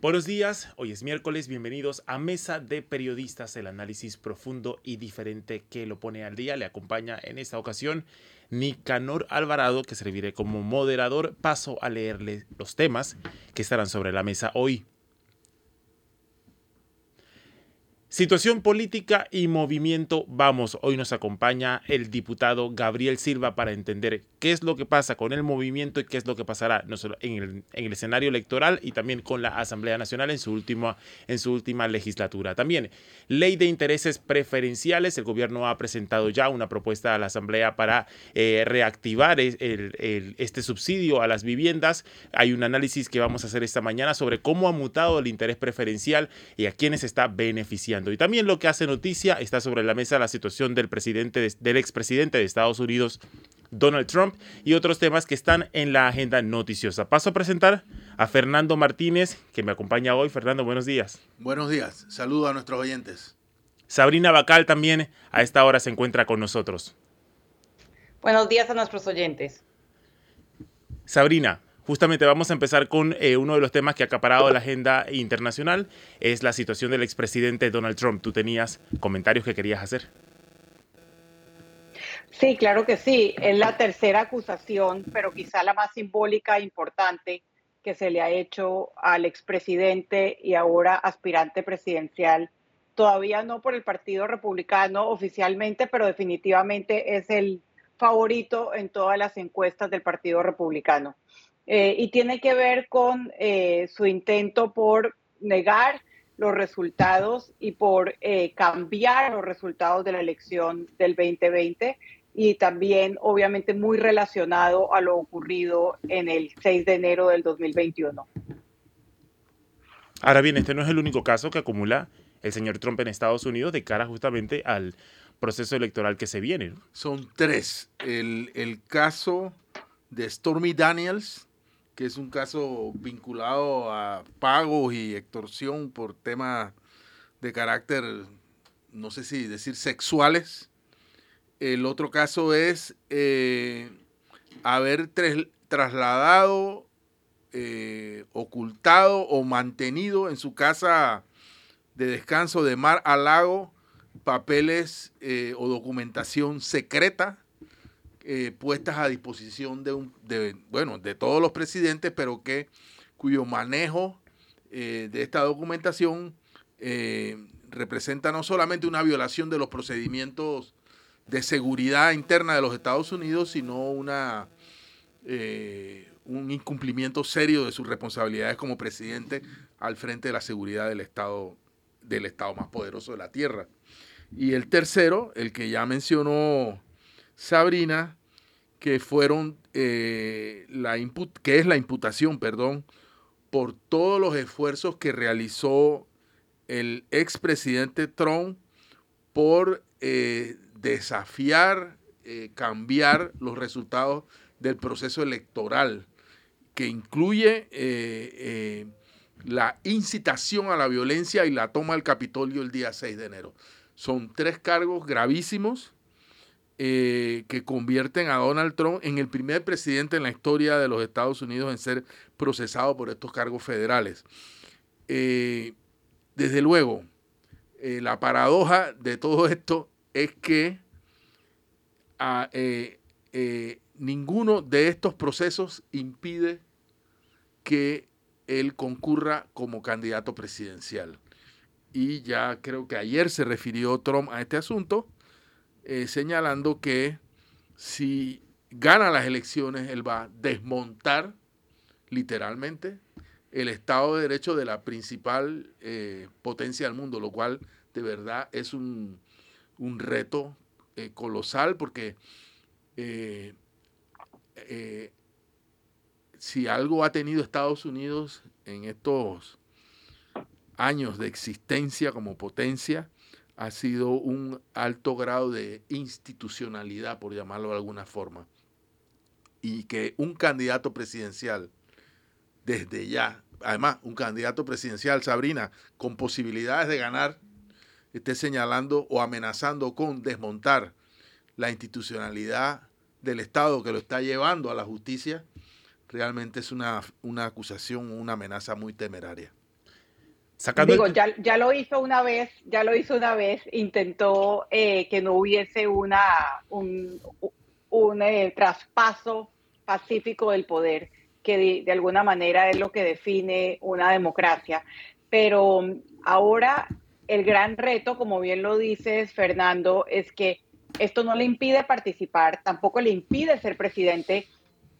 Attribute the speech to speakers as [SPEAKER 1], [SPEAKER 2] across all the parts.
[SPEAKER 1] Buenos días, hoy es miércoles, bienvenidos a Mesa de Periodistas, el análisis profundo y diferente que lo pone al día. Le acompaña en esta ocasión Nicanor Alvarado, que serviré como moderador. Paso a leerle los temas que estarán sobre la mesa hoy. Situación política y movimiento Vamos. Hoy nos acompaña el diputado Gabriel Silva para entender qué es lo que pasa con el movimiento y qué es lo que pasará no solo en, el, en el escenario electoral y también con la Asamblea Nacional en su, última, en su última legislatura. También ley de intereses preferenciales. El gobierno ha presentado ya una propuesta a la Asamblea para eh, reactivar este subsidio a las viviendas. Hay un análisis que vamos a hacer esta mañana sobre cómo ha mutado el interés preferencial y a quiénes está beneficiando. Y también lo que hace noticia está sobre la mesa la situación del presidente del expresidente de Estados Unidos Donald Trump y otros temas que están en la agenda noticiosa. Paso a presentar a Fernando Martínez, que me acompaña hoy. Fernando, buenos días.
[SPEAKER 2] Buenos días. Saludo a nuestros oyentes.
[SPEAKER 1] Sabrina Bacal también a esta hora se encuentra con nosotros.
[SPEAKER 3] Buenos días a nuestros oyentes.
[SPEAKER 1] Sabrina, Justamente vamos a empezar con eh, uno de los temas que ha acaparado la agenda internacional, es la situación del expresidente Donald Trump. Tú tenías comentarios que querías hacer.
[SPEAKER 3] Sí, claro que sí. Es la tercera acusación, pero quizá la más simbólica e importante que se le ha hecho al expresidente y ahora aspirante presidencial. Todavía no por el Partido Republicano oficialmente, pero definitivamente es el favorito en todas las encuestas del Partido Republicano eh, y tiene que ver con eh, su intento por negar los resultados y por eh, cambiar los resultados de la elección del 2020 y también obviamente muy relacionado a lo ocurrido en el 6 de enero del 2021.
[SPEAKER 1] Ahora bien, este no es el único caso que acumula el señor Trump en Estados Unidos de cara justamente al proceso electoral que se viene.
[SPEAKER 2] Son tres. El, el caso de Stormy Daniels, que es un caso vinculado a pagos y extorsión por temas de carácter, no sé si decir sexuales. El otro caso es eh, haber trasladado, eh, ocultado o mantenido en su casa de descanso de mar a lago papeles eh, o documentación secreta puestas a disposición de, un, bueno, de todos los presidentes, pero que cuyo manejo de esta documentación representa no solamente una violación de los procedimientos de seguridad interna de los Estados Unidos, sino una, un incumplimiento serio de sus responsabilidades como presidente al frente de la seguridad del Estado, del Estado más poderoso de la Tierra. Y el tercero, el que ya mencionó Sabrina, que fueron eh, la que es la imputación, perdón, por todos los esfuerzos que realizó el expresidente Trump por eh, desafiar, eh, cambiar los resultados del proceso electoral, que incluye la incitación a la violencia y la toma del Capitolio el día 6 de enero. Son tres cargos gravísimos eh, que convierten a Donald Trump en el primer presidente en la historia de los Estados Unidos en ser procesado por estos cargos federales. Eh, desde luego, eh, la paradoja de todo esto es que a, ninguno de estos procesos impide que él concurra como candidato presidencial. Y ya creo que ayer se refirió Trump a este asunto eh, señalando que si gana las elecciones, él va a desmontar literalmente el Estado de Derecho de la principal eh, potencia del mundo, lo cual de verdad es un, reto eh, colosal porque si algo ha tenido Estados Unidos en estos años de existencia como potencia, ha sido un alto grado de institucionalidad, por llamarlo de alguna forma. y que un candidato presidencial desde ya, además un candidato presidencial, Sabrina, con posibilidades de ganar, esté señalando o amenazando con desmontar la institucionalidad del Estado que lo está llevando a la justicia, realmente es una, una acusación, una amenaza muy temeraria.
[SPEAKER 3] Digo, ya, ya, lo hizo una vez, ya lo hizo una vez, intentó eh, que no hubiese una, un, un eh, traspaso pacífico del poder, que de, alguna manera es lo que define una democracia. Pero ahora el gran reto, como bien lo dices, Fernando, es que esto no le impide participar, tampoco le impide ser presidente.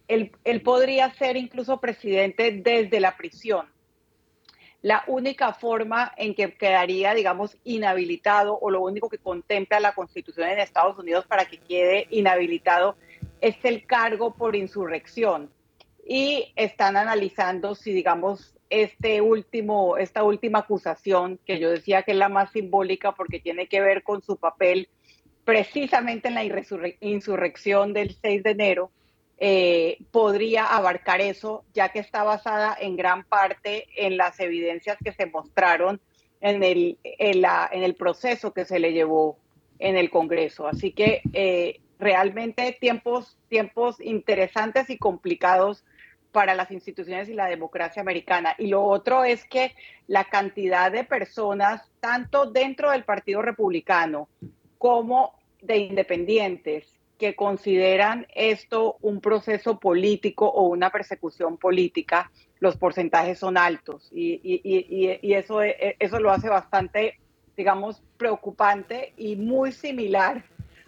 [SPEAKER 3] Él, podría ser incluso presidente desde la prisión la única forma en que quedaría, digamos, inhabilitado o lo único que contempla la Constitución en Estados Unidos para que quede inhabilitado es el cargo por insurrección. Y están analizando si, digamos, este último, esta última acusación, que yo decía que es la más simbólica porque tiene que ver con su papel precisamente en la insurrección del 6 de enero, eh, podría abarcar eso, ya que está basada en gran parte en las evidencias que se mostraron en el, en la, en el proceso que se le llevó en el Congreso. Así que eh, realmente tiempos, tiempos interesantes y complicados para las instituciones y la democracia americana. Y lo otro es que la cantidad de personas, tanto dentro del Partido Republicano como de independientes, que consideran esto un proceso político o una persecución política, los porcentajes son altos y, y, eso, e, eso lo hace bastante, digamos, preocupante y muy similar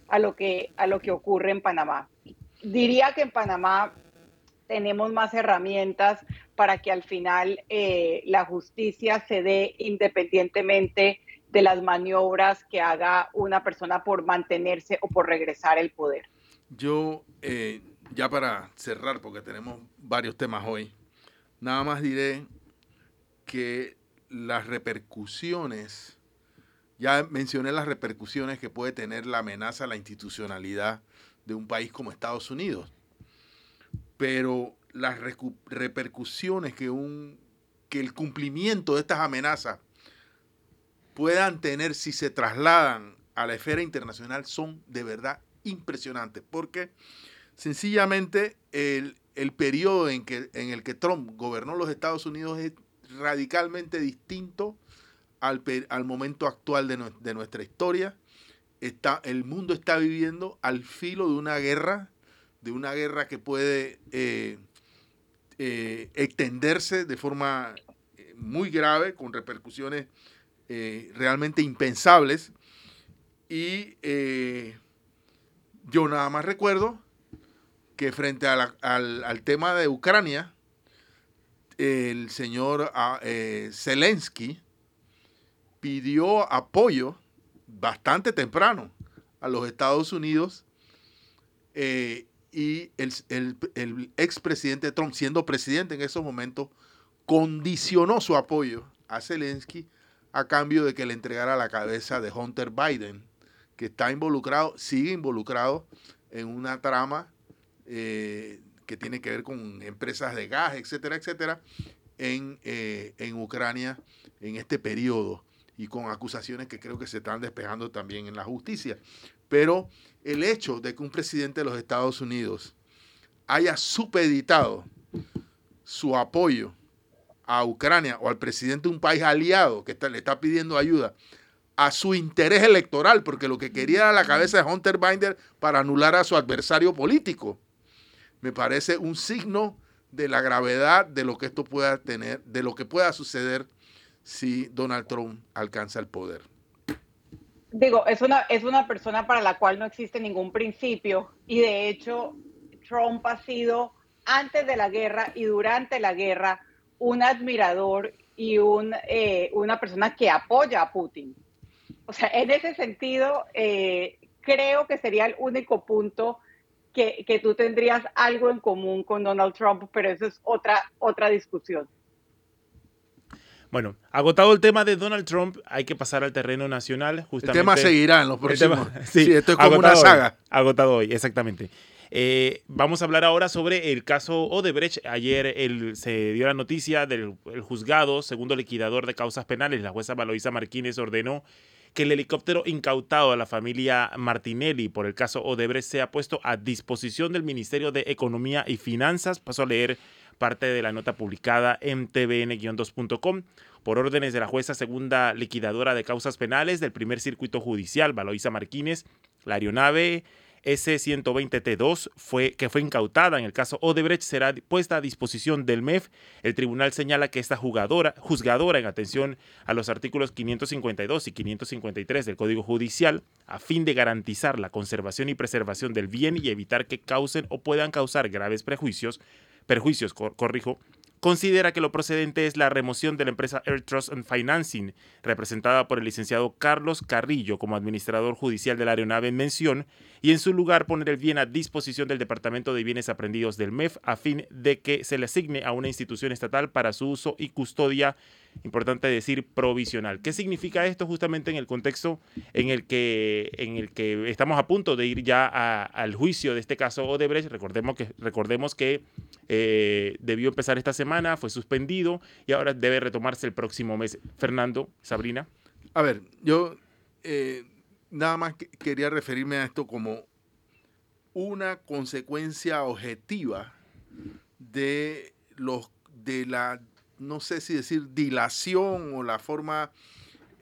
[SPEAKER 3] a lo que, a lo que ocurre en Panamá. Diría que en Panamá tenemos más herramientas para que al final eh, la justicia se dé independientemente de las maniobras que haga una persona por mantenerse o por regresar el poder.
[SPEAKER 2] Yo, eh, ya para cerrar, porque tenemos varios temas hoy, nada más diré que las repercusiones, ya mencioné las repercusiones que puede tener la amenaza a la institucionalidad de un país como Estados Unidos, pero las repercusiones que, un, que el cumplimiento de estas amenazas puedan tener si se trasladan a la esfera internacional son de verdad impresionantes, porque sencillamente el, periodo en, que, en el que Trump gobernó los Estados Unidos es radicalmente distinto al, al momento actual de, nuestra historia. Está, el mundo está viviendo al filo de una guerra, de una guerra que puede eh, eh, extenderse de forma eh, muy grave, con repercusiones realmente impensables. Y yo nada más recuerdo que frente al, tema de Ucrania, el señor ah, Zelensky pidió apoyo bastante temprano a los Estados Unidos y el, el, el expresidente Trump, siendo presidente en esos momentos, condicionó su apoyo a Zelensky a cambio de que le entregara la cabeza de Hunter Biden, que está involucrado, sigue involucrado en una trama eh, que tiene que ver con empresas de gas, etcétera, etcétera, en, eh, en Ucrania en este periodo y con acusaciones que creo que se están despejando también en la justicia. Pero el hecho de que un presidente de los Estados Unidos haya supeditado su apoyo a Ucrania o al presidente de un país aliado que le está pidiendo ayuda a su interés electoral, porque lo que quería era la cabeza de Hunter Binder para anular a su adversario político. Me parece un signo de la gravedad de lo que esto pueda tener, de lo que pueda suceder si Donald Trump alcanza el poder.
[SPEAKER 3] Digo, es una, es una persona para la cual no existe ningún principio y de hecho Trump ha sido antes de la guerra y durante la guerra un admirador y un, eh, una persona que apoya a Putin. O sea, en ese sentido, eh, creo que sería el único punto que, que, tú tendrías algo en común con Donald Trump, pero eso es otra, otra discusión.
[SPEAKER 1] Bueno, agotado el tema de Donald Trump, hay que pasar al terreno nacional. Justamente.
[SPEAKER 2] El tema seguirá en los próximos. sí, esto es como una saga.
[SPEAKER 1] agotado hoy, exactamente. Eh, vamos a hablar ahora sobre el caso Odebrecht. Ayer se dio la noticia del juzgado, segundo liquidador de causas penales, la jueza Valoisa Martínez ordenó que el helicóptero incautado a la familia Martinelli por el caso Odebrecht sea puesto a disposición del Ministerio de Economía y Finanzas. Paso a leer parte de la nota publicada en tvn-2.com por órdenes de la jueza segunda liquidadora de causas penales del primer circuito judicial, Valoisa Martínez, la aeronave S-120T2, fue, que fue incautada en el caso Odebrecht, será puesta a disposición del MEF. El tribunal señala que esta jugadora, juzgadora, en atención a los artículos 552 y 553 del Código Judicial, a fin de garantizar la conservación y preservación del bien y evitar que causen o puedan causar graves prejuicios, perjuicios, corrijo, considera que lo procedente es la remoción de la empresa Air Trust and Financing, representada por el licenciado Carlos Carrillo como administrador judicial de la aeronave en mención, y en su lugar poner el bien a disposición del Departamento de Bienes Aprendidos del MEF a fin de que se le asigne a una institución estatal para su uso y custodia importante decir provisional. ¿Qué significa esto justamente en el contexto en el que, en el que estamos a punto de ir ya al juicio de este caso Odebrecht? Recordemos que, recordemos que eh, debió empezar esta semana, fue suspendido y ahora debe retomarse el próximo mes. Fernando, Sabrina.
[SPEAKER 2] A ver, yo eh, nada más quería referirme a esto como una consecuencia objetiva de los de la no sé si decir dilación o la forma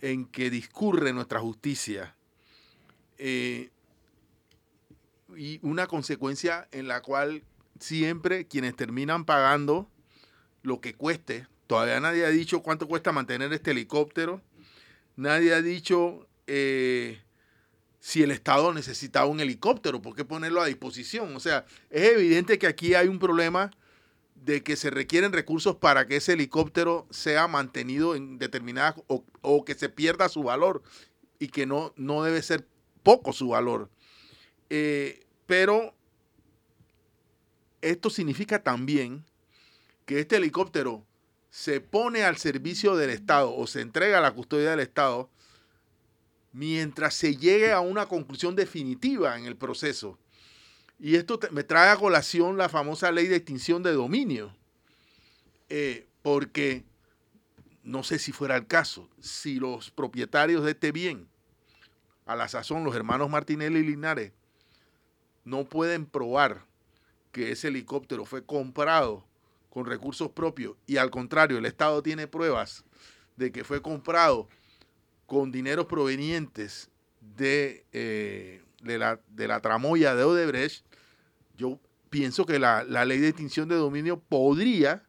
[SPEAKER 2] en que discurre nuestra justicia. Eh, y una consecuencia en la cual siempre quienes terminan pagando lo que cueste, todavía nadie ha dicho cuánto cuesta mantener este helicóptero, nadie ha dicho eh, si el Estado necesitaba un helicóptero, ¿por qué ponerlo a disposición? O sea, es evidente que aquí hay un problema de que se requieren recursos para que ese helicóptero sea mantenido en determinadas o, que se pierda su valor y que no, no debe ser poco su valor. Eh, pero esto significa también que este helicóptero se pone al servicio del Estado o se entrega a la custodia del Estado mientras se llegue a una conclusión definitiva en el proceso. Y esto me trae a colación la famosa ley de extinción de dominio, eh, porque no sé si fuera el caso, si los propietarios de este bien, a la sazón los hermanos Martinelli y Linares, no pueden probar que ese helicóptero fue comprado con recursos propios y al contrario, el Estado tiene pruebas de que fue comprado con dineros provenientes de, eh, la, de la tramoya de Odebrecht, yo pienso que la, ley de extinción de dominio podría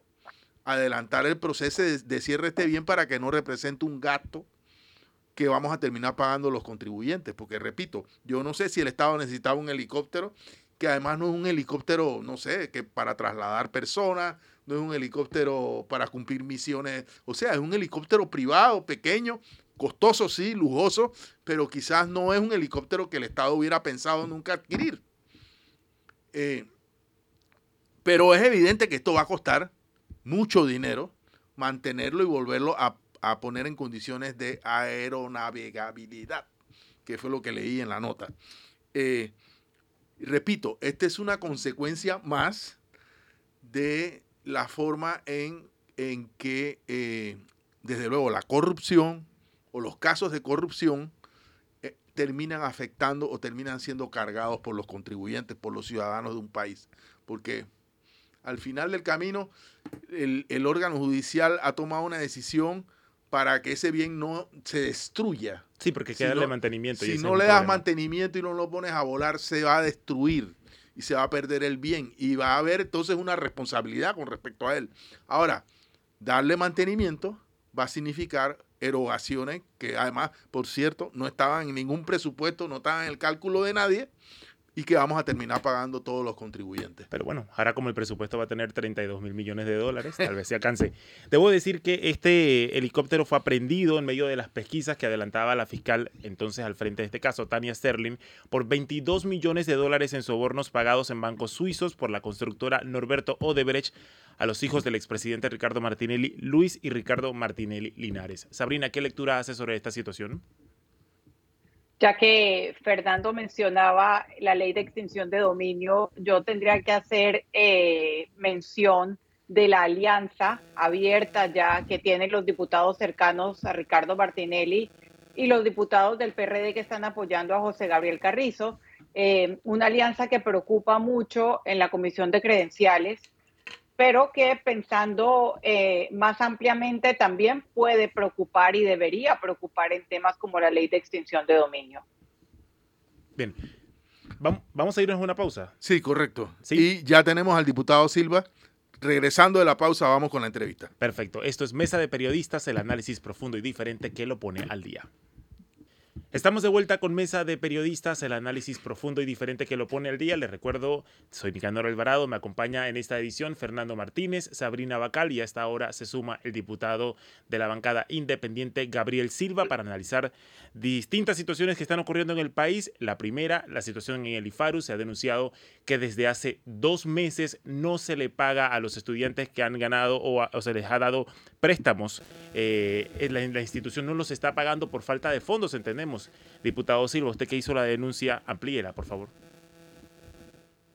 [SPEAKER 2] adelantar el proceso de, cierre este bien para que no represente un gasto que vamos a terminar pagando los contribuyentes. Porque repito, yo no sé si el Estado necesitaba un helicóptero, que además no es un helicóptero, no sé, que para trasladar personas, no es un helicóptero para cumplir misiones, o sea, es un helicóptero privado, pequeño, costoso, sí, lujoso, pero quizás no es un helicóptero que el Estado hubiera pensado nunca adquirir. Eh, pero es evidente que esto va a costar mucho dinero mantenerlo y volverlo a, poner en condiciones de aeronavegabilidad, que fue lo que leí en la nota. Eh, repito, esta es una consecuencia más de la forma en, en que, eh, desde luego, la corrupción o los casos de corrupción terminan afectando o terminan siendo cargados por los contribuyentes, por los ciudadanos de un país. Porque al final del camino, el, órgano judicial ha tomado una decisión para que ese bien no se destruya.
[SPEAKER 1] Sí, porque hay que darle mantenimiento.
[SPEAKER 2] Si no le das mantenimiento y no lo pones a volar, se va a destruir y se va a perder el bien. Y va a haber entonces una responsabilidad con respecto a él. Ahora, darle mantenimiento va a significar erogaciones que además, por cierto, no estaban en ningún presupuesto, no estaban en el cálculo de nadie y que vamos a terminar pagando todos los contribuyentes.
[SPEAKER 1] Pero bueno, ahora como el presupuesto va a tener 32 mil millones de dólares, tal vez se alcance. Debo decir que este helicóptero fue aprendido en medio de las pesquisas que adelantaba la fiscal entonces al frente de este caso, Tania Sterling, por 22 millones de dólares en sobornos pagados en bancos suizos por la constructora Norberto Odebrecht a los hijos del expresidente Ricardo Martinelli, Luis y Ricardo Martinelli Linares. Sabrina, ¿qué lectura hace sobre esta situación?
[SPEAKER 3] Ya que Fernando mencionaba la ley de extinción de dominio, yo tendría que hacer eh, mención de la alianza abierta ya que tienen los diputados cercanos a Ricardo Martinelli y los diputados del PRD que están apoyando a José Gabriel Carrizo. Eh, una alianza que preocupa mucho en la Comisión de Credenciales, pero que pensando eh, más ampliamente también puede preocupar y debería preocupar en temas como la ley de extinción de dominio.
[SPEAKER 1] Bien, vamos a irnos a una pausa.
[SPEAKER 2] Sí, correcto. ¿Sí? Y ya tenemos al diputado Silva. Regresando de la pausa, vamos con la entrevista.
[SPEAKER 1] Perfecto. Esto es Mesa de Periodistas, el análisis profundo y diferente que lo pone al día. Estamos de vuelta con Mesa de Periodistas, el análisis profundo y diferente que lo pone al día. Les recuerdo, soy Nicanor Alvarado, me acompaña en esta edición Fernando Martínez, Sabrina Bacal y a esta hora se suma el diputado de la bancada independiente Gabriel Silva para analizar distintas situaciones que están ocurriendo en el país. La primera, la situación en el IFARU. Se ha denunciado que desde hace dos meses no se le paga a los estudiantes que han ganado o, se les ha dado préstamos. Eh, la, la institución no los está pagando por falta de fondos, entendemos Diputado Silva, usted que hizo la denuncia, amplíela, por favor.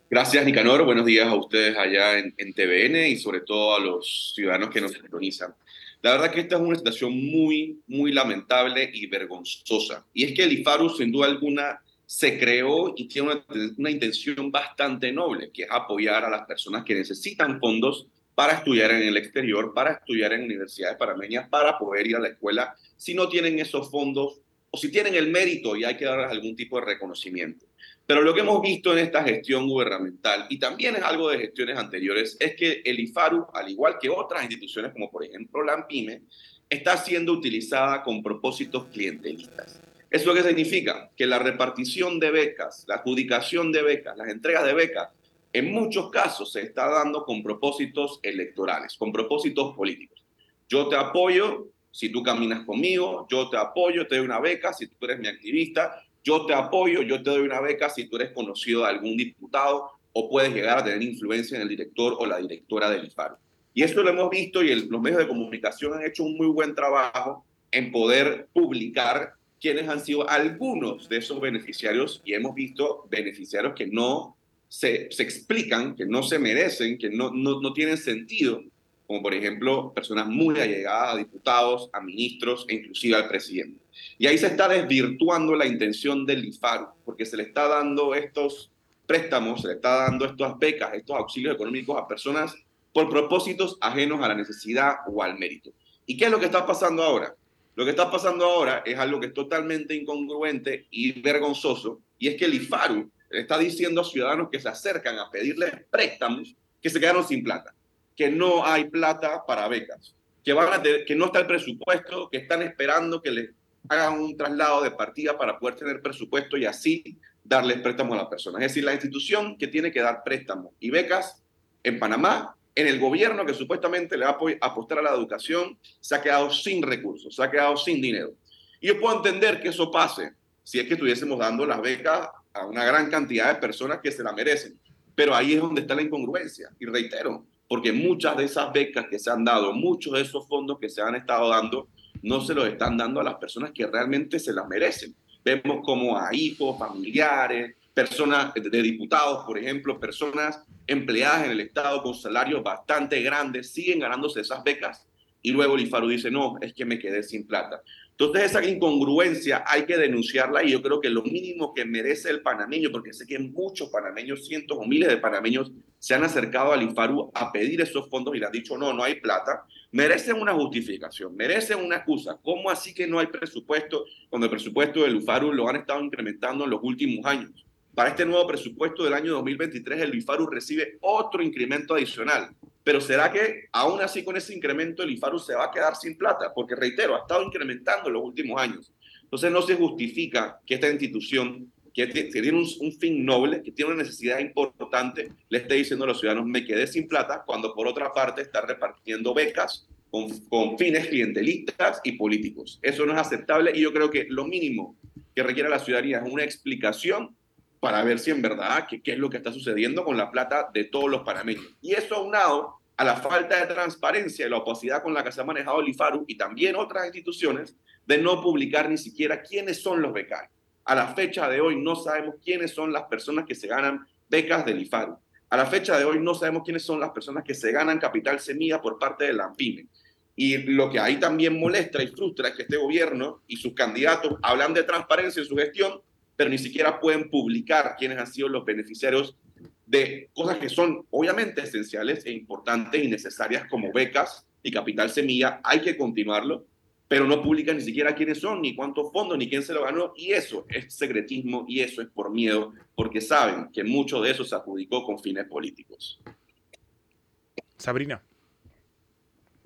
[SPEAKER 4] Gracias, Nicanor. Buenos días a ustedes allá en, TVN y sobre todo a los ciudadanos que nos sintonizan. La verdad que esta es una situación muy, muy lamentable y vergonzosa. Y es que el IFARU, sin duda alguna, se creó y tiene una, una, intención bastante noble, que es apoyar a las personas que necesitan fondos para estudiar en el exterior, para estudiar en universidades parameñas, para poder ir a la escuela. Si no tienen esos fondos, o si tienen el mérito y hay que darles algún tipo de reconocimiento. Pero lo que hemos visto en esta gestión gubernamental, y también es algo de gestiones anteriores, es que el IFARU, al igual que otras instituciones como por ejemplo la AMPIME, está siendo utilizada con propósitos clientelistas. ¿Eso qué significa? Que la repartición de becas, la adjudicación de becas, las entregas de becas, en muchos casos se está dando con propósitos electorales, con propósitos políticos. Yo te apoyo si tú caminas conmigo, yo te apoyo, te doy una beca si tú eres mi activista, yo te apoyo, yo te doy una beca si tú eres conocido de algún diputado o puedes llegar a tener influencia en el director o la directora del IFARO. Y esto lo hemos visto y los medios de comunicación han hecho un muy buen trabajo en poder publicar quiénes han sido algunos de esos beneficiarios y hemos visto beneficiarios que no se, se explican, que no se merecen, que no, no, no tienen sentido como por ejemplo personas muy allegadas a diputados, a ministros e inclusive al presidente. Y ahí se está desvirtuando la intención del IFARU, porque se le está dando estos préstamos, se le está dando estas becas, estos auxilios económicos a personas por propósitos ajenos a la necesidad o al mérito. ¿Y qué es lo que está pasando ahora? Lo que está pasando ahora es algo que es totalmente incongruente y vergonzoso, y es que el IFARU está diciendo a ciudadanos que se acercan a pedirles préstamos que se quedaron sin plata que no hay plata para becas, que, van que no está el presupuesto, que están esperando que les hagan un traslado de partida para poder tener presupuesto y así darles préstamos a las personas. Es decir, la institución que tiene que dar préstamos y becas en Panamá, en el gobierno que supuestamente le va a apostar a la educación, se ha quedado sin recursos, se ha quedado sin dinero. Y yo puedo entender que eso pase si es que estuviésemos dando las becas a una gran cantidad de personas que se la merecen. Pero ahí es donde está la incongruencia. Y reitero, porque muchas de esas becas que se han dado, muchos de esos fondos que se han estado dando, no se los están dando a las personas que realmente se las merecen. Vemos como a hijos, familiares, personas de diputados, por ejemplo, personas empleadas en el Estado con salarios bastante grandes, siguen ganándose esas becas y luego el IFARU dice, no, es que me quedé sin plata. Entonces esa incongruencia hay que denunciarla y yo creo que lo mínimo que merece el panameño, porque sé que muchos panameños, cientos o miles de panameños se han acercado al IFARU a pedir esos fondos y le han dicho, no, no hay plata, merecen una justificación, merecen una excusa. ¿Cómo así que no hay presupuesto cuando el presupuesto del IFARU lo han estado incrementando en los últimos años? Para este nuevo presupuesto del año 2023, el IFARU recibe otro incremento adicional. Pero ¿será que aún así con ese incremento el IFARU se va a quedar sin plata? Porque reitero, ha estado incrementando en los últimos años. Entonces no se justifica que esta institución, que tiene un, fin noble, que tiene una necesidad importante, le esté diciendo a los ciudadanos, me quedé sin plata, cuando por otra parte está repartiendo becas con, con fines clientelistas y políticos. Eso no es aceptable y yo creo que lo mínimo que requiere la ciudadanía es una explicación para ver si en verdad qué, es lo que está sucediendo con la plata de todos los panameños. Y eso aunado a la falta de transparencia y la opacidad con la que se ha manejado el IFARU y también otras instituciones de no publicar ni siquiera quiénes son los becarios. A la fecha de hoy no sabemos quiénes son las personas que se ganan becas del IFARU. A la fecha de hoy no sabemos quiénes son las personas que se ganan capital semilla por parte de la AMPIME. Y lo que ahí también molesta y frustra es que este gobierno y sus candidatos hablan de transparencia en su gestión, pero ni siquiera pueden publicar quiénes han sido los beneficiarios de cosas que son obviamente esenciales e importantes y necesarias como becas y capital semilla. Hay que continuarlo, pero no publican ni siquiera quiénes son, ni cuántos fondos, ni quién se lo ganó. Y eso es secretismo y eso es por miedo, porque saben que mucho de eso se adjudicó con fines políticos.
[SPEAKER 1] Sabrina.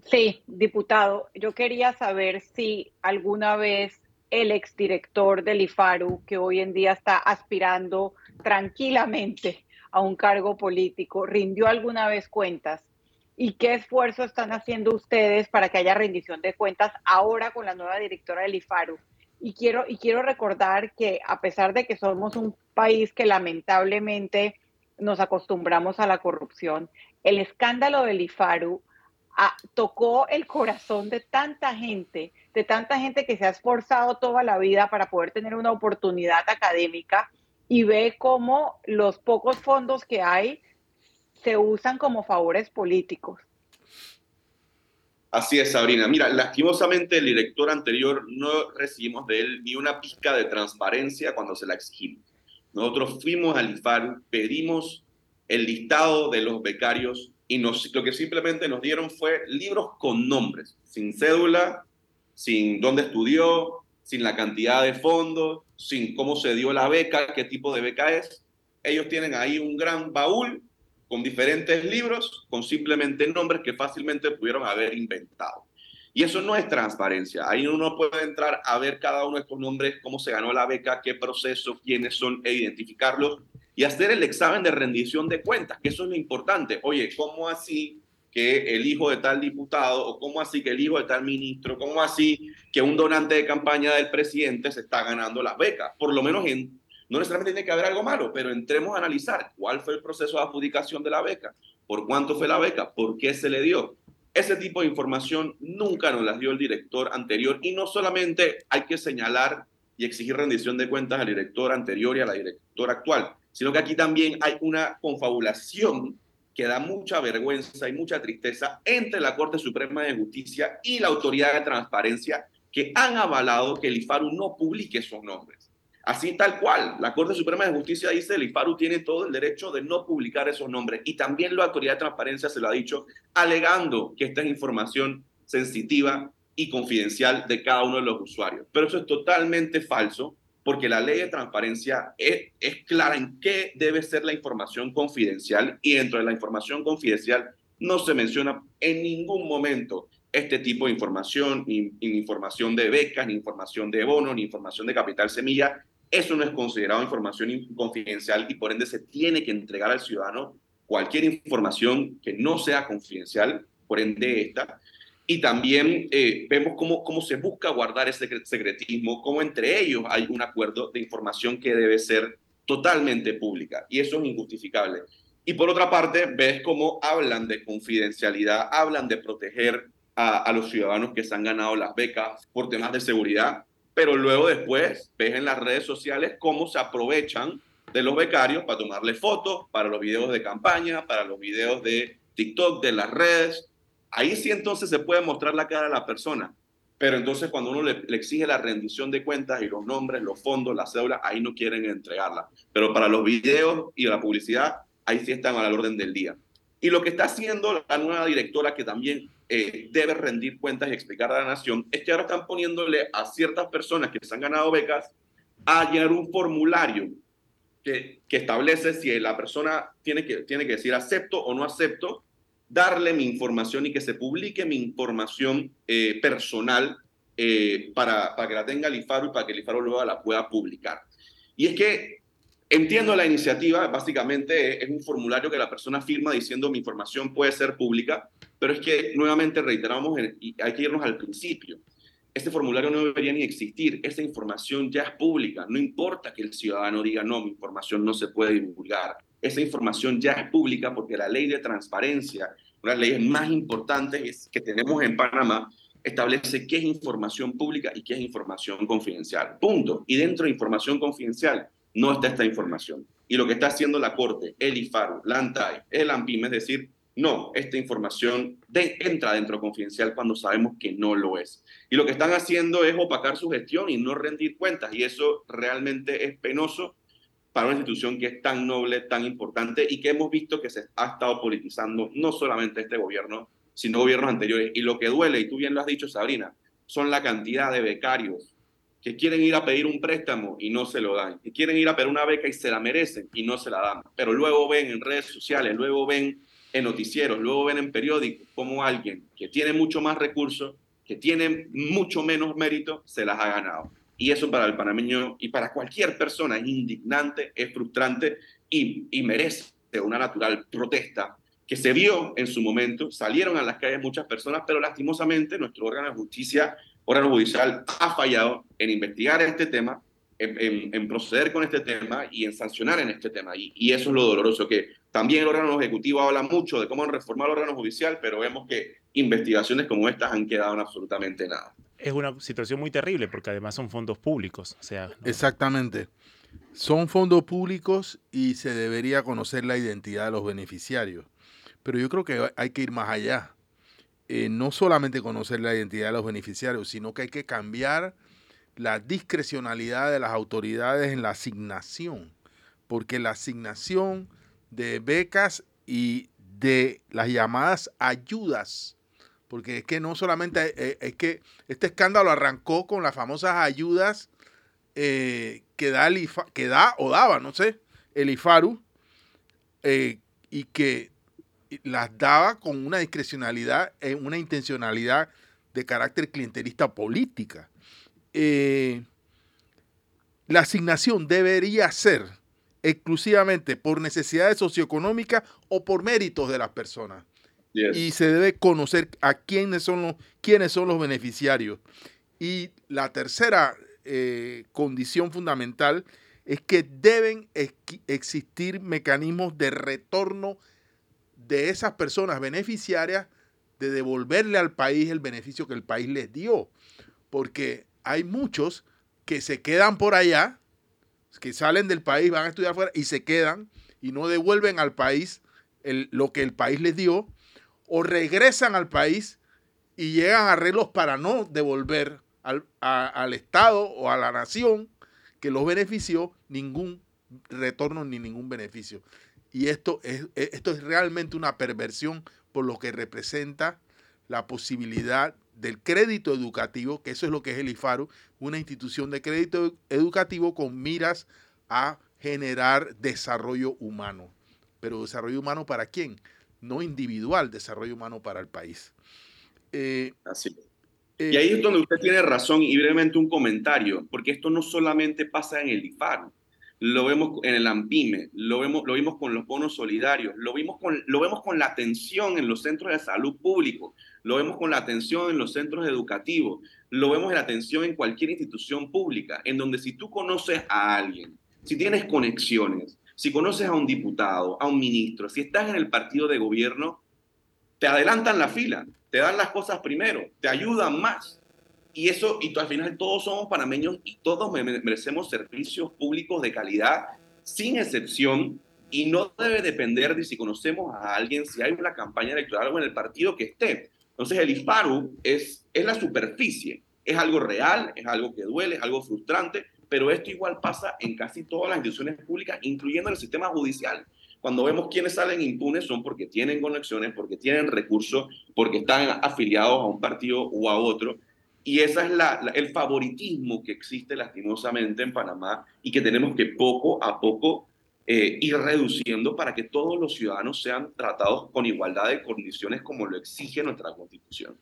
[SPEAKER 3] Sí, diputado, yo quería saber si alguna vez el exdirector del IFARU, que hoy en día está aspirando tranquilamente a un cargo político, rindió alguna vez cuentas y qué esfuerzo están haciendo ustedes para que haya rendición de cuentas ahora con la nueva directora del IFARU. Y quiero, y quiero recordar que a pesar de que somos un país que lamentablemente nos acostumbramos a la corrupción, el escándalo del IFARU tocó el corazón de tanta gente, de tanta gente que se ha esforzado toda la vida para poder tener una oportunidad académica y ve cómo los pocos fondos que hay se usan como favores políticos.
[SPEAKER 4] Así es, Sabrina. Mira, lastimosamente el director anterior no recibimos de él ni una pizca de transparencia cuando se la exigimos. Nosotros fuimos al IFAR, pedimos el listado de los becarios y nos, lo que simplemente nos dieron fue libros con nombres, sin cédula, sin dónde estudió, sin la cantidad de fondos, sin cómo se dio la beca, qué tipo de beca es. Ellos tienen ahí un gran baúl con diferentes libros, con simplemente nombres que fácilmente pudieron haber inventado. Y eso no es transparencia. Ahí uno puede entrar a ver cada uno de estos nombres, cómo se ganó la beca, qué proceso, quiénes son, e identificarlos y hacer el examen de rendición de cuentas, que eso es lo importante. Oye, ¿cómo así que el hijo de tal diputado o cómo así que el hijo de tal ministro, cómo así que un donante de campaña del presidente se está ganando las becas? Por lo menos en, no necesariamente tiene que haber algo malo, pero entremos a analizar cuál fue el proceso de adjudicación de la beca, por cuánto fue la beca, por qué se le dio. Ese tipo de información nunca nos las dio el director anterior y no solamente hay que señalar y exigir rendición de cuentas al director anterior y a la directora actual, sino que aquí también hay una confabulación que da mucha vergüenza y mucha tristeza entre la Corte Suprema de Justicia y la Autoridad de Transparencia que han avalado que el IFARU no publique esos nombres. Así tal cual, la Corte Suprema de Justicia dice el IFARU tiene todo el derecho de no publicar esos nombres y también la Autoridad de Transparencia se lo ha dicho, alegando que esta es información sensitiva y confidencial de cada uno de los usuarios. Pero eso es totalmente falso porque la ley de transparencia es, clara en qué debe ser la información confidencial y dentro de la información confidencial no se menciona en ningún momento este tipo de información, ni, información de becas, ni información de bonos, ni información de capital semilla. Eso no es considerado información confidencial y por ende se tiene que entregar al ciudadano cualquier información que no sea confidencial, por ende esta, y también eh, vemos cómo, cómo se busca guardar ese secretismo, cómo entre ellos hay un acuerdo de información que debe ser totalmente pública. Y eso es injustificable. Y por otra parte, ves cómo hablan de confidencialidad, hablan de proteger a, a los ciudadanos que se han ganado las becas por temas de seguridad, pero luego después ves en las redes sociales cómo se aprovechan de los becarios para tomarle fotos, para los videos de campaña, para los videos de TikTok, de las redes, Ahí sí entonces se puede mostrar la cara de la persona, pero entonces cuando uno le, exige la rendición de cuentas y los nombres, los fondos, la cédula, ahí no quieren entregarla. Pero para los videos y la publicidad, ahí sí están al orden del día. Y lo que está haciendo la nueva directora, que también eh, debe rendir cuentas y explicar a la nación, es que ahora están poniéndole a ciertas personas que se han ganado becas a llenar un formulario que, que establece si la persona tiene que, tiene que decir acepto o no acepto darle mi información y que se publique mi información eh, personal eh, para, para que la tenga el IFARO y para que el IFARO luego la pueda publicar. Y es que entiendo la iniciativa, básicamente es un formulario que la persona firma diciendo mi información puede ser pública, pero es que nuevamente reiteramos y hay que irnos al principio. Este formulario no debería ni existir, esa información ya es pública, no importa que el ciudadano diga no, mi información no se puede divulgar esa información ya es pública porque la ley de transparencia, una de las leyes más importantes que tenemos en Panamá, establece qué es información pública y qué es información confidencial. Punto. Y dentro de información confidencial no está esta información. Y lo que está haciendo la Corte, el IFARU, la ANTAI, el AMPIM, es decir, no, esta información entra dentro de confidencial cuando sabemos que no lo es. Y lo que están haciendo es opacar su gestión y no rendir cuentas. Y eso realmente es penoso para una institución que es tan noble, tan importante y que hemos visto que se ha estado politizando no solamente este gobierno, sino gobiernos anteriores. Y lo que duele, y tú bien lo has dicho, Sabrina, son la cantidad de becarios que quieren ir a pedir un préstamo y no se lo dan, que quieren ir a pedir una beca y se la merecen y no se la dan, pero luego ven en redes sociales, luego ven en noticieros, luego ven en periódicos como alguien que tiene mucho más recursos, que tiene mucho menos mérito, se las ha ganado. Y eso para el panameño y para cualquier persona es indignante, es frustrante y, y merece una natural protesta que se vio en su momento. Salieron a las calles muchas personas, pero lastimosamente nuestro órgano de justicia, órgano judicial, ha fallado en investigar este tema, en, proceder con este tema y en sancionar en este tema. Y, y, eso es lo doloroso, que también el órgano ejecutivo habla mucho de cómo reformar el órgano judicial, pero vemos que investigaciones como estas han quedado en absolutamente nada.
[SPEAKER 1] Es una situación muy terrible porque además son fondos públicos. O sea,
[SPEAKER 2] Exactamente. Son fondos públicos y se debería conocer la identidad de los beneficiarios. Pero yo creo que hay que ir más allá. Eh, no solamente conocer la identidad de los beneficiarios, sino que hay que cambiar la discrecionalidad de las autoridades en la asignación, porque la asignación de becas y de las llamadas ayudas, porque es que no solamente, eh, es que este escándalo arrancó con las famosas ayudas eh, que, da da o daba, no sé, el IFARU, y que las daba con una discrecionalidad, una intencionalidad de carácter clientelista política. la asignación debería ser exclusivamente por necesidades socioeconómicas o por méritos de las personas. Y se debe conocer a quiénes son los, quiénes son los beneficiarios. Y la tercera eh, condición fundamental es que deben existir mecanismos de retorno de esas personas beneficiarias de devolverle al país el beneficio que el país les dio. Porque hay muchos que se quedan por allá que salen del país, van a estudiar afuera y se quedan y no devuelven al país lo que el país les dio, o regresan al país y llegan a arreglos para no devolver al, al Estado o a la nación que los benefició ningún retorno ni ningún beneficio. Y esto es, esto es realmente una perversión por lo que representa la posibilidad del crédito educativo, que eso es lo que es el IFARU, una institución de crédito educativo con miras a generar desarrollo humano. Pero desarrollo humano para quién? No individual, desarrollo humano para el país.
[SPEAKER 4] Eh, Así. y ahí es donde usted tiene razón y brevemente un comentario, porque esto no solamente pasa en el IFARU, lo vemos en el AMPIME, lo, vemos, lo vimos con los bonos solidarios, lo, con, lo vemos con la atención en los centros de salud públicos, lo vemos con la atención en los centros educativos, lo vemos en la atención en cualquier institución pública, en donde si tú conoces a alguien, si tienes conexiones, si conoces a un diputado, a un ministro, si estás en el partido de gobierno, te adelantan la fila, te dan las cosas primero, te ayudan más y eso, y al final todos somos panameños y todos merecemos servicios públicos de calidad, sin excepción, y no debe depender de si conocemos a alguien, si hay una campaña electoral o en el partido que esté. Entonces el IFARU es, es la superficie, es algo real, es algo que duele, es algo frustrante, pero esto igual pasa en casi todas las instituciones públicas, incluyendo el sistema judicial. Cuando vemos quiénes salen impunes son porque tienen conexiones, porque tienen recursos, porque están afiliados a un partido o a otro. Y ese es el favoritismo que existe lastimosamente en Panamá y que tenemos que poco a poco eh, ir reduciendo para que todos los ciudadanos sean tratados con igualdad de condiciones como lo exige nuestra constitución.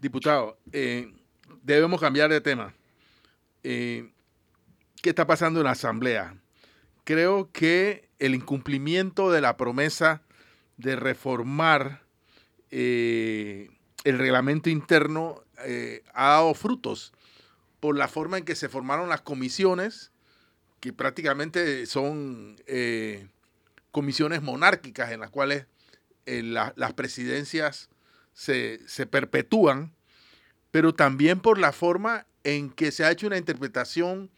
[SPEAKER 2] Diputado, eh, debemos cambiar de tema. Eh, ¿Qué está pasando en la Asamblea? Creo que el incumplimiento de la promesa de reformar el reglamento interno eh, ha dado frutos por la forma en que se formaron las comisiones, que prácticamente son eh, comisiones monárquicas en las cuales eh, las presidencias se, perpetúan, pero también por la forma en que se ha hecho una interpretación,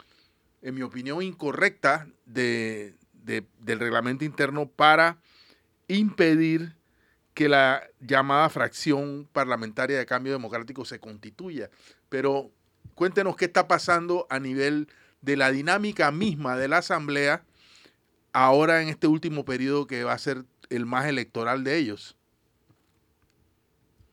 [SPEAKER 2] en mi opinión, incorrecta de, del reglamento interno para impedir que la llamada fracción parlamentaria de cambio democrático se constituya. Pero cuéntenos qué está pasando a nivel de la dinámica misma de la Asamblea ahora en este último periodo que va a ser el más electoral de ellos.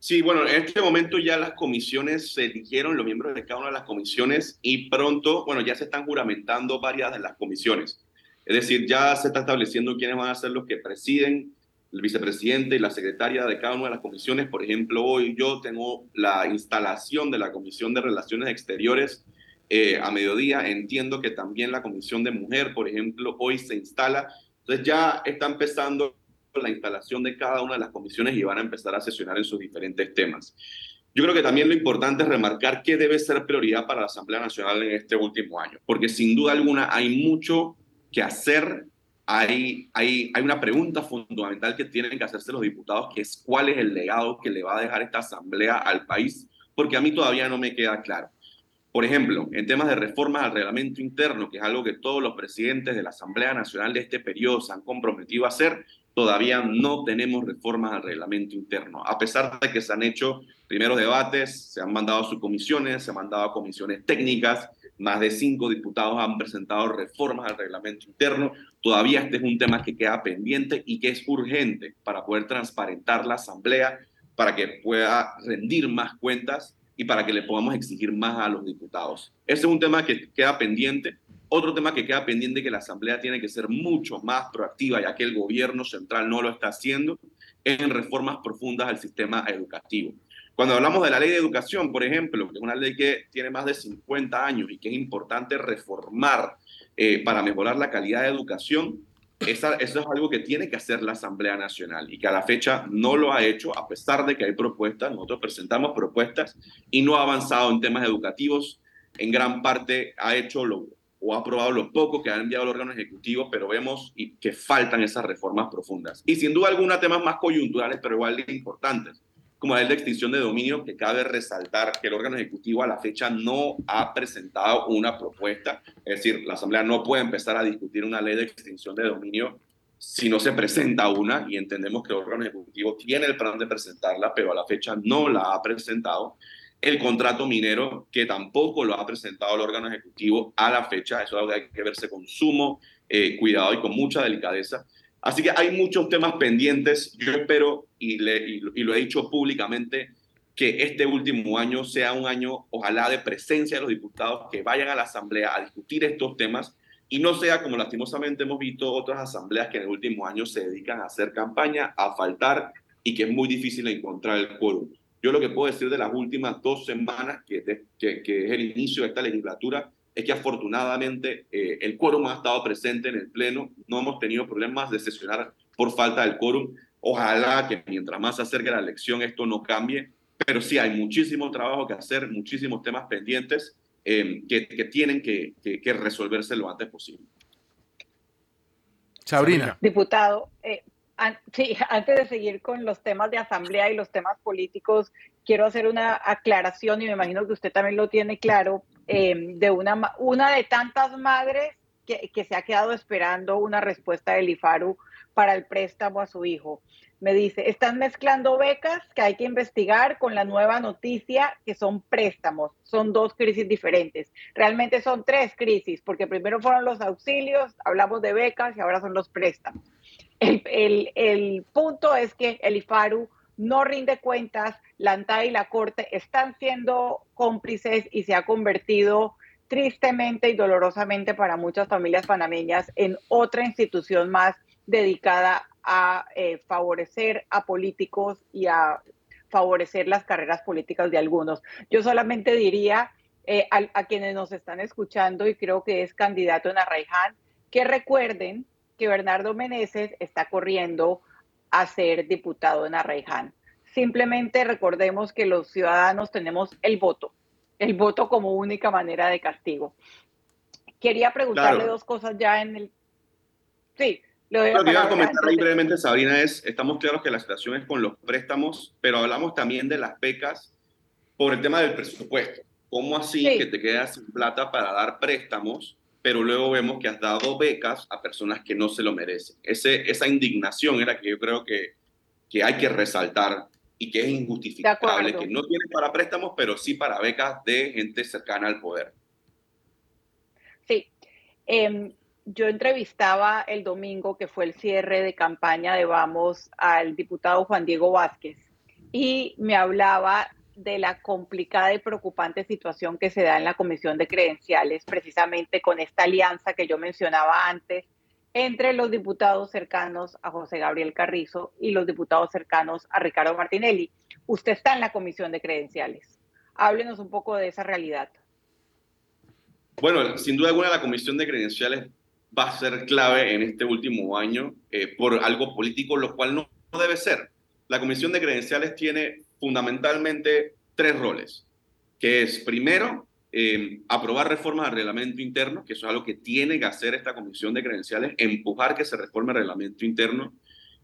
[SPEAKER 4] Sí, bueno, en este momento ya las comisiones se eligieron, los miembros de cada una de las comisiones, y pronto, bueno, ya se están juramentando varias de las comisiones. Es decir, ya se está estableciendo quiénes van a ser los que presiden, el vicepresidente y la secretaria de cada una de las comisiones. Por ejemplo, hoy yo tengo la instalación de la Comisión de Relaciones Exteriores eh, a mediodía. Entiendo que también la Comisión de Mujer, por ejemplo, hoy se instala. Entonces ya está empezando la instalación de cada una de las comisiones y van a empezar a sesionar en sus diferentes temas. Yo creo que también lo importante es remarcar qué debe ser prioridad para la Asamblea Nacional en este último año, porque sin duda alguna hay mucho que hacer. Hay, hay, hay una pregunta fundamental que tienen que hacerse los diputados, que es cuál es el legado que le va a dejar esta Asamblea al país, porque a mí todavía no me queda claro. Por ejemplo, en temas de reformas al reglamento interno, que es algo que todos los presidentes de la Asamblea Nacional de este periodo se han comprometido a hacer, todavía no tenemos reformas al reglamento interno. A pesar de que se han hecho primeros debates, se han mandado a sus comisiones, se han mandado comisiones técnicas, más de cinco diputados han presentado reformas al reglamento interno, todavía este es un tema que queda pendiente y que es urgente para poder transparentar la Asamblea, para que pueda rendir más cuentas y para que le podamos exigir más a los diputados. Ese es un tema que queda pendiente otro tema que queda pendiente que la Asamblea tiene que ser mucho más proactiva, ya que el gobierno central no lo está haciendo, en reformas profundas al sistema educativo. Cuando hablamos de la ley de educación, por ejemplo, que es una ley que tiene más de 50 años y que es importante reformar eh, para mejorar la calidad de educación, esa, eso es algo que tiene que hacer la Asamblea Nacional y que a la fecha no lo ha hecho, a pesar de que hay propuestas, nosotros presentamos propuestas y no ha avanzado en temas educativos, en gran parte ha hecho lo, o ha aprobado lo poco que ha enviado el órgano ejecutivo, pero vemos que faltan esas reformas profundas. Y sin duda alguna temas más coyunturales, pero igual de importantes, como la de extinción de dominio, que cabe resaltar que el órgano ejecutivo a la fecha no ha presentado una propuesta, es decir, la Asamblea no puede empezar a discutir una ley de extinción de dominio si no se presenta una, y entendemos que el órgano ejecutivo tiene el plan de presentarla, pero a la fecha no la ha presentado el contrato minero, que tampoco lo ha presentado el órgano ejecutivo a la fecha. Eso es algo que hay que verse con sumo eh, cuidado y con mucha delicadeza. Así que hay muchos temas pendientes. Yo espero, y, lo he dicho públicamente, que este último año sea un año, ojalá, de presencia de los diputados que vayan a la Asamblea a discutir estos temas y no sea como lastimosamente hemos visto otras asambleas que en el último año se dedican a hacer campaña, a faltar y que es muy difícil encontrar el quórum. Yo lo que puedo decir de las últimas dos semanas, que, que, es el inicio de esta legislatura, es que afortunadamente eh, el quórum ha estado presente en el Pleno, no hemos tenido problemas de sesionar por falta del quórum. Ojalá que mientras más se acerque la elección esto no cambie, pero sí hay muchísimo trabajo que hacer, muchísimos temas pendientes eh, que, que, tienen que, que, resolverse lo antes posible.
[SPEAKER 3] Sabrina. Diputado, eh, Sí, antes de seguir con los temas de asamblea y los temas políticos, quiero hacer una aclaración y me imagino que usted también lo tiene claro, em, de una, una de tantas madres que, que, se ha quedado esperando una respuesta del IFARU para el préstamo a su hijo. Me dice, están mezclando becas que hay que investigar con la nueva noticia que son préstamos. Son dos crisis diferentes. Realmente son tres crisis, porque primero fueron los auxilios, hablamos de becas y ahora son los préstamos. El, punto es que el IFARU no rinde cuentas, la ANTA y la Corte están siendo cómplices y se ha convertido tristemente y dolorosamente para muchas familias panameñas en otra institución más dedicada a eh, favorecer a políticos y a favorecer las carreras políticas de algunos. Yo solamente diría eh, a, a, quienes nos están escuchando y creo que es candidato en Arraiján, que recuerden que Bernardo Meneses está corriendo a ser diputado en Arraiján. Simplemente recordemos que los ciudadanos tenemos el voto, el voto como única manera de castigo. Quería preguntarle dos cosas ya en el... Sí,
[SPEAKER 4] lo, que iba a comentar ahí brevemente, Sabrina, es, estamos claros que la situación es con los préstamos, pero hablamos también de las becas por el tema del presupuesto. ¿Cómo así que te quedas sin plata para dar préstamos, pero luego vemos que has dado becas a personas que no se lo merecen? Ese, esa indignación era que yo creo que, que hay que resaltar y que es injustificable, que no tiene para préstamos, pero sí para becas de gente cercana al poder.
[SPEAKER 3] Sí. Em, yo entrevistaba el domingo, que fue el cierre de campaña de Vamos, al diputado Juan Diego Vázquez, y me hablaba de la complicada y preocupante situación que se da en la Comisión de Credenciales, precisamente con esta alianza que yo mencionaba antes entre los diputados cercanos a José Gabriel Carrizo y los diputados cercanos a Ricardo Martinelli. Usted está en la Comisión de Credenciales. Háblenos un poco de esa realidad.
[SPEAKER 4] Bueno, sin duda alguna la Comisión de Credenciales va a ser clave en este último año eh, por algo político, lo cual no debe ser. La Comisión de Credenciales tiene fundamentalmente tres roles, que es primero eh, aprobar reformas al reglamento interno, que eso es algo que tiene que hacer esta comisión de credenciales, empujar que se reforme el reglamento interno.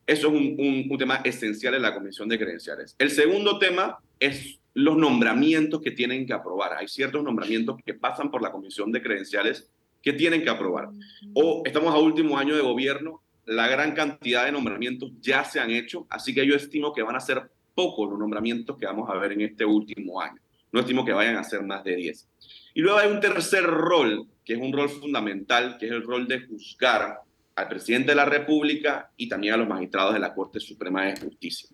[SPEAKER 4] Eso es un, un, tema esencial en la comisión de credenciales. El segundo tema es los nombramientos que tienen que aprobar. Hay ciertos nombramientos que pasan por la comisión de credenciales que tienen que aprobar. O estamos a último año de gobierno, la gran cantidad de nombramientos ya se han hecho, así que yo estimo que van a ser pocos los nombramientos que vamos a ver en este último año. No estimo que vayan a ser más de 10. Y luego hay un tercer rol, que es un rol fundamental, que es el rol de juzgar al presidente de la República y también a los magistrados de la Corte Suprema de Justicia.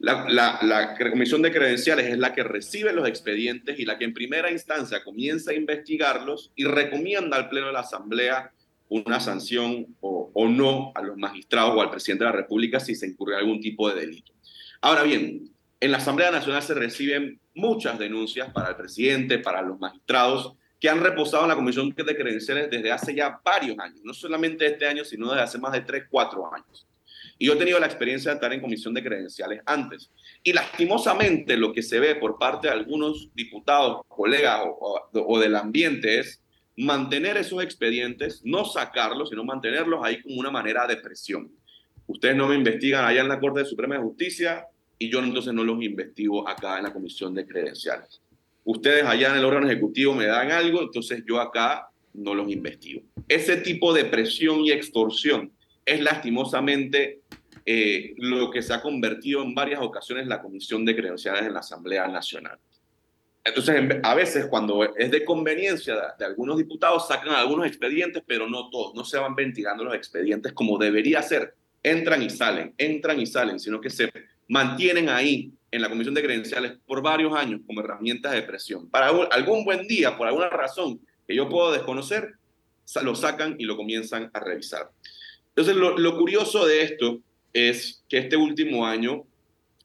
[SPEAKER 4] La, Comisión de Credenciales es la que recibe los expedientes y la que en primera instancia comienza a investigarlos y recomienda al Pleno de la Asamblea una sanción o, o no a los magistrados o al presidente de la República si se incurre algún tipo de delito. Ahora bien, en la Asamblea Nacional se reciben muchas denuncias para el presidente, para los magistrados, que han reposado en la Comisión de Credenciales desde hace ya varios años, no solamente este año, sino desde hace más de 3, 4 años. Y yo he tenido la experiencia de estar en Comisión de Credenciales antes. Y lastimosamente lo que se ve por parte de algunos diputados, colegas o, del ambiente es mantener esos expedientes, no sacarlos, sino mantenerlos ahí como una manera de presión. Ustedes no me investigan allá en la Corte Suprema de Justicia, y yo entonces no los investigo acá en la comisión de credenciales. Ustedes allá en el órgano ejecutivo me dan algo, entonces yo acá no los investigo. Ese tipo de presión y extorsión es lastimosamente eh, lo que se ha convertido en varias ocasiones la comisión de credenciales en la Asamblea Nacional. Entonces, a veces cuando es de conveniencia de, algunos diputados, sacan algunos expedientes, pero no todos, no se van ventilando los expedientes como debería ser. Entran y salen, entran y salen, sino que se mantienen ahí en la comisión de credenciales por varios años como herramientas de presión. Para algún buen día, por alguna razón que yo puedo desconocer, lo sacan y lo comienzan a revisar. Entonces, lo, curioso de esto es que este último año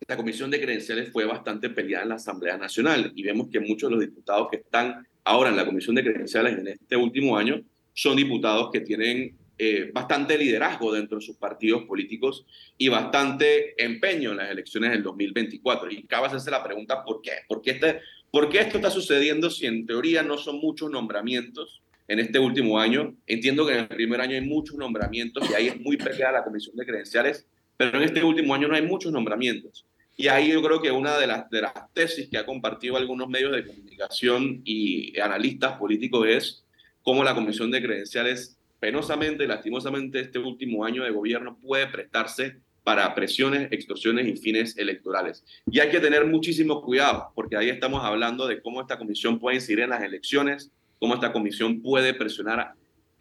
[SPEAKER 4] la comisión de credenciales fue bastante peleada en la Asamblea Nacional y vemos que muchos de los diputados que están ahora en la comisión de credenciales en este último año son diputados que tienen eh, bastante liderazgo dentro de sus partidos políticos y bastante empeño en las elecciones del 2024. Y cabe hacerse la pregunta, ¿por qué? ¿Por qué, este, ¿Por esto está sucediendo si en teoría no son muchos nombramientos en este último año? Entiendo que en el primer año hay muchos nombramientos y ahí es muy peleada la comisión de credenciales, pero en este último año no hay muchos nombramientos. Y ahí yo creo que una de las, de las tesis que ha compartido algunos medios de comunicación y analistas políticos es cómo la comisión de credenciales penosamente, lastimosamente, este último año de gobierno puede prestarse para presiones, extorsiones y fines electorales. Y hay que tener muchísimo cuidado, porque ahí estamos hablando de cómo esta comisión puede incidir en las elecciones, cómo esta comisión puede presionar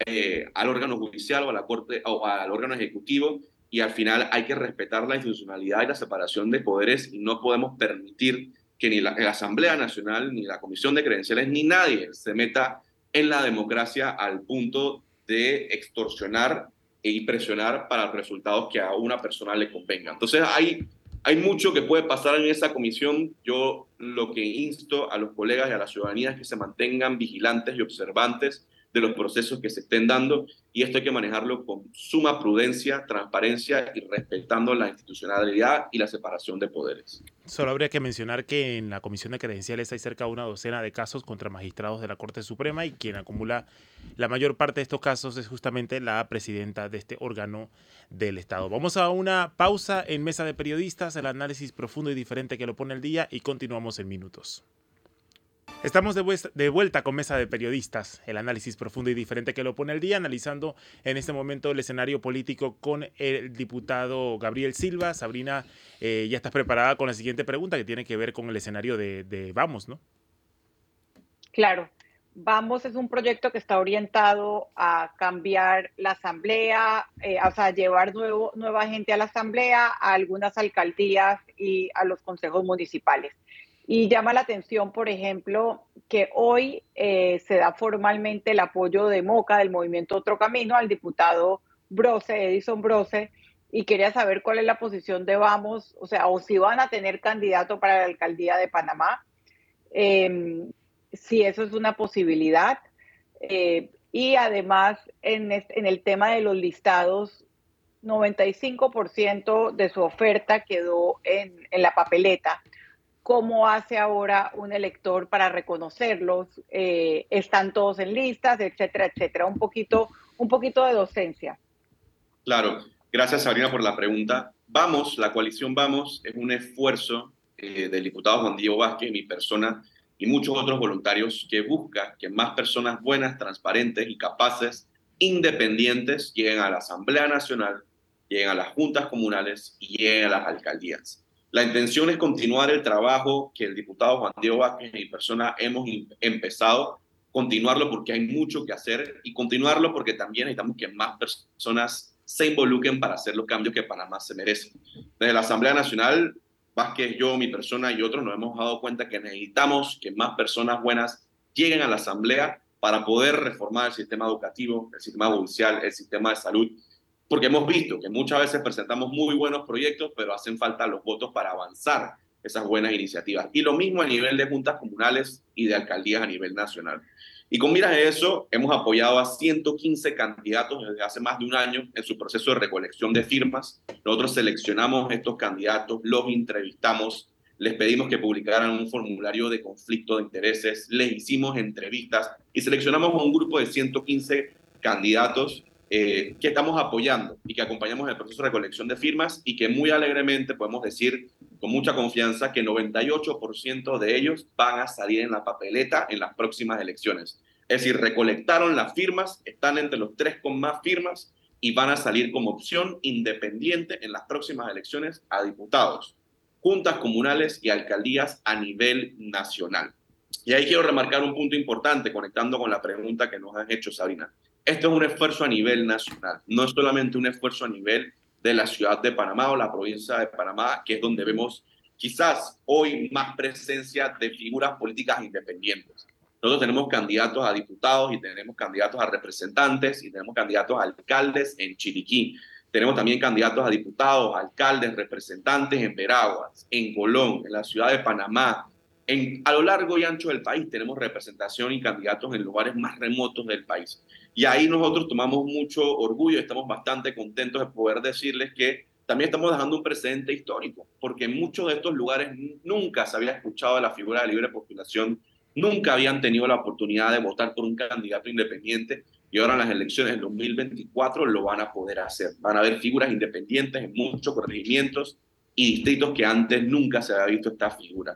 [SPEAKER 4] eh, al órgano judicial o a la corte o al órgano ejecutivo y al final hay que respetar la institucionalidad y la separación de poderes y no podemos permitir que ni la, la Asamblea Nacional, ni la Comisión de Credenciales, ni nadie se meta en la democracia al punto de extorsionar y presionar para resultados que a una persona le convengan. Entonces hay, hay mucho que puede pasar en esa comisión. Yo lo que insto a los colegas y a la ciudadanía es que se mantengan vigilantes y observantes de los procesos que se estén dando y esto hay que manejarlo con suma prudencia, transparencia y respetando la institucionalidad y la separación de poderes.
[SPEAKER 1] Solo habría que mencionar que en la Comisión de Credenciales hay cerca de una docena de casos contra magistrados de la Corte Suprema y quien acumula la mayor parte de estos casos es justamente la presidenta de este órgano del Estado. Vamos a una pausa en Mesa de Periodistas, el análisis profundo y diferente que lo pone el día y continuamos en minutos. Estamos de, vuelta con Mesa de Periodistas, el análisis profundo y diferente que lo pone el día, analizando en este momento el escenario político con el diputado Gabriel Silva. Sabrina, eh, ya estás preparada con la siguiente pregunta que tiene que ver con el escenario de, Vamos, ¿no?
[SPEAKER 3] Claro. Vamos es un proyecto que está orientado a cambiar la asamblea, eh, o sea, llevar nuevo, nueva gente a la asamblea, a algunas alcaldías y a los consejos municipales. Y llama la atención, por ejemplo, que hoy eh, se da formalmente el apoyo de Moca, del movimiento Otro Camino, al diputado Brose, Edison Brose, y quería saber cuál es la posición de Vamos, o sea, o si van a tener candidato para la alcaldía de Panamá, em, si eso es una posibilidad. Eh, y además, en, en el tema de los listados, 95% de su oferta quedó en la papeleta cómo hace ahora un elector para reconocerlos, eh, están todos en listas, etcétera, etcétera. Un poquito, un poquito de docencia.
[SPEAKER 4] Claro, gracias Sabrina por la pregunta. Vamos, la coalición Vamos es un esfuerzo eh, del diputado Juan Diego Vázquez, mi persona y muchos otros voluntarios que busca que más personas buenas, transparentes y capaces, independientes, lleguen a la Asamblea Nacional, lleguen a las juntas comunales y lleguen a las alcaldías. La intención es continuar el trabajo que el diputado Juan Diego Vázquez y persona hemos empezado, continuarlo porque hay mucho que hacer y continuarlo porque también necesitamos que más personas se involucren para hacer los cambios que Panamá se merece. Desde la Asamblea Nacional, Vázquez, yo, mi persona y otros nos hemos dado cuenta que necesitamos que más personas buenas lleguen a la Asamblea para poder reformar el sistema educativo, el sistema judicial, el sistema de salud porque hemos visto que muchas veces presentamos muy buenos proyectos, pero hacen falta los votos para avanzar esas buenas iniciativas. Y lo mismo a nivel de juntas comunales y de alcaldías a nivel nacional. Y con miras a eso, hemos apoyado a 115 candidatos desde hace más de un año en su proceso de recolección de firmas. Nosotros seleccionamos estos candidatos, los entrevistamos, les pedimos que publicaran un formulario de conflicto de intereses, les hicimos entrevistas y seleccionamos a un grupo de 115 candidatos eh, que estamos apoyando y que acompañamos en el proceso de recolección de firmas y que muy alegremente podemos decir con mucha confianza que 98% de ellos van a salir en la papeleta en las próximas elecciones. Es decir, recolectaron las firmas, están entre los tres con más firmas y van a salir como opción independiente en las próximas elecciones a diputados, juntas comunales y alcaldías a nivel nacional. Y ahí quiero remarcar un punto importante conectando con la pregunta que nos han hecho, Sabrina. Esto es un esfuerzo a nivel nacional, no es solamente un esfuerzo a nivel de la ciudad de Panamá o la provincia de Panamá, que es donde vemos quizás hoy más presencia de figuras políticas independientes. Nosotros tenemos candidatos a diputados y tenemos candidatos a representantes y tenemos candidatos a alcaldes en Chiriquí. Tenemos también candidatos a diputados, alcaldes, representantes en Veraguas, en Colón, en la ciudad de Panamá. En, a lo largo y ancho del país tenemos representación y candidatos en lugares más remotos del país. Y ahí nosotros tomamos mucho orgullo, estamos bastante contentos de poder decirles que también estamos dejando un precedente histórico, porque en muchos de estos lugares nunca se había escuchado la figura de libre postulación, nunca habían tenido la oportunidad de votar por un candidato independiente y ahora en las elecciones del 2024 lo van a poder hacer. Van a haber figuras independientes en muchos corregimientos y distritos que antes nunca se había visto esta figura.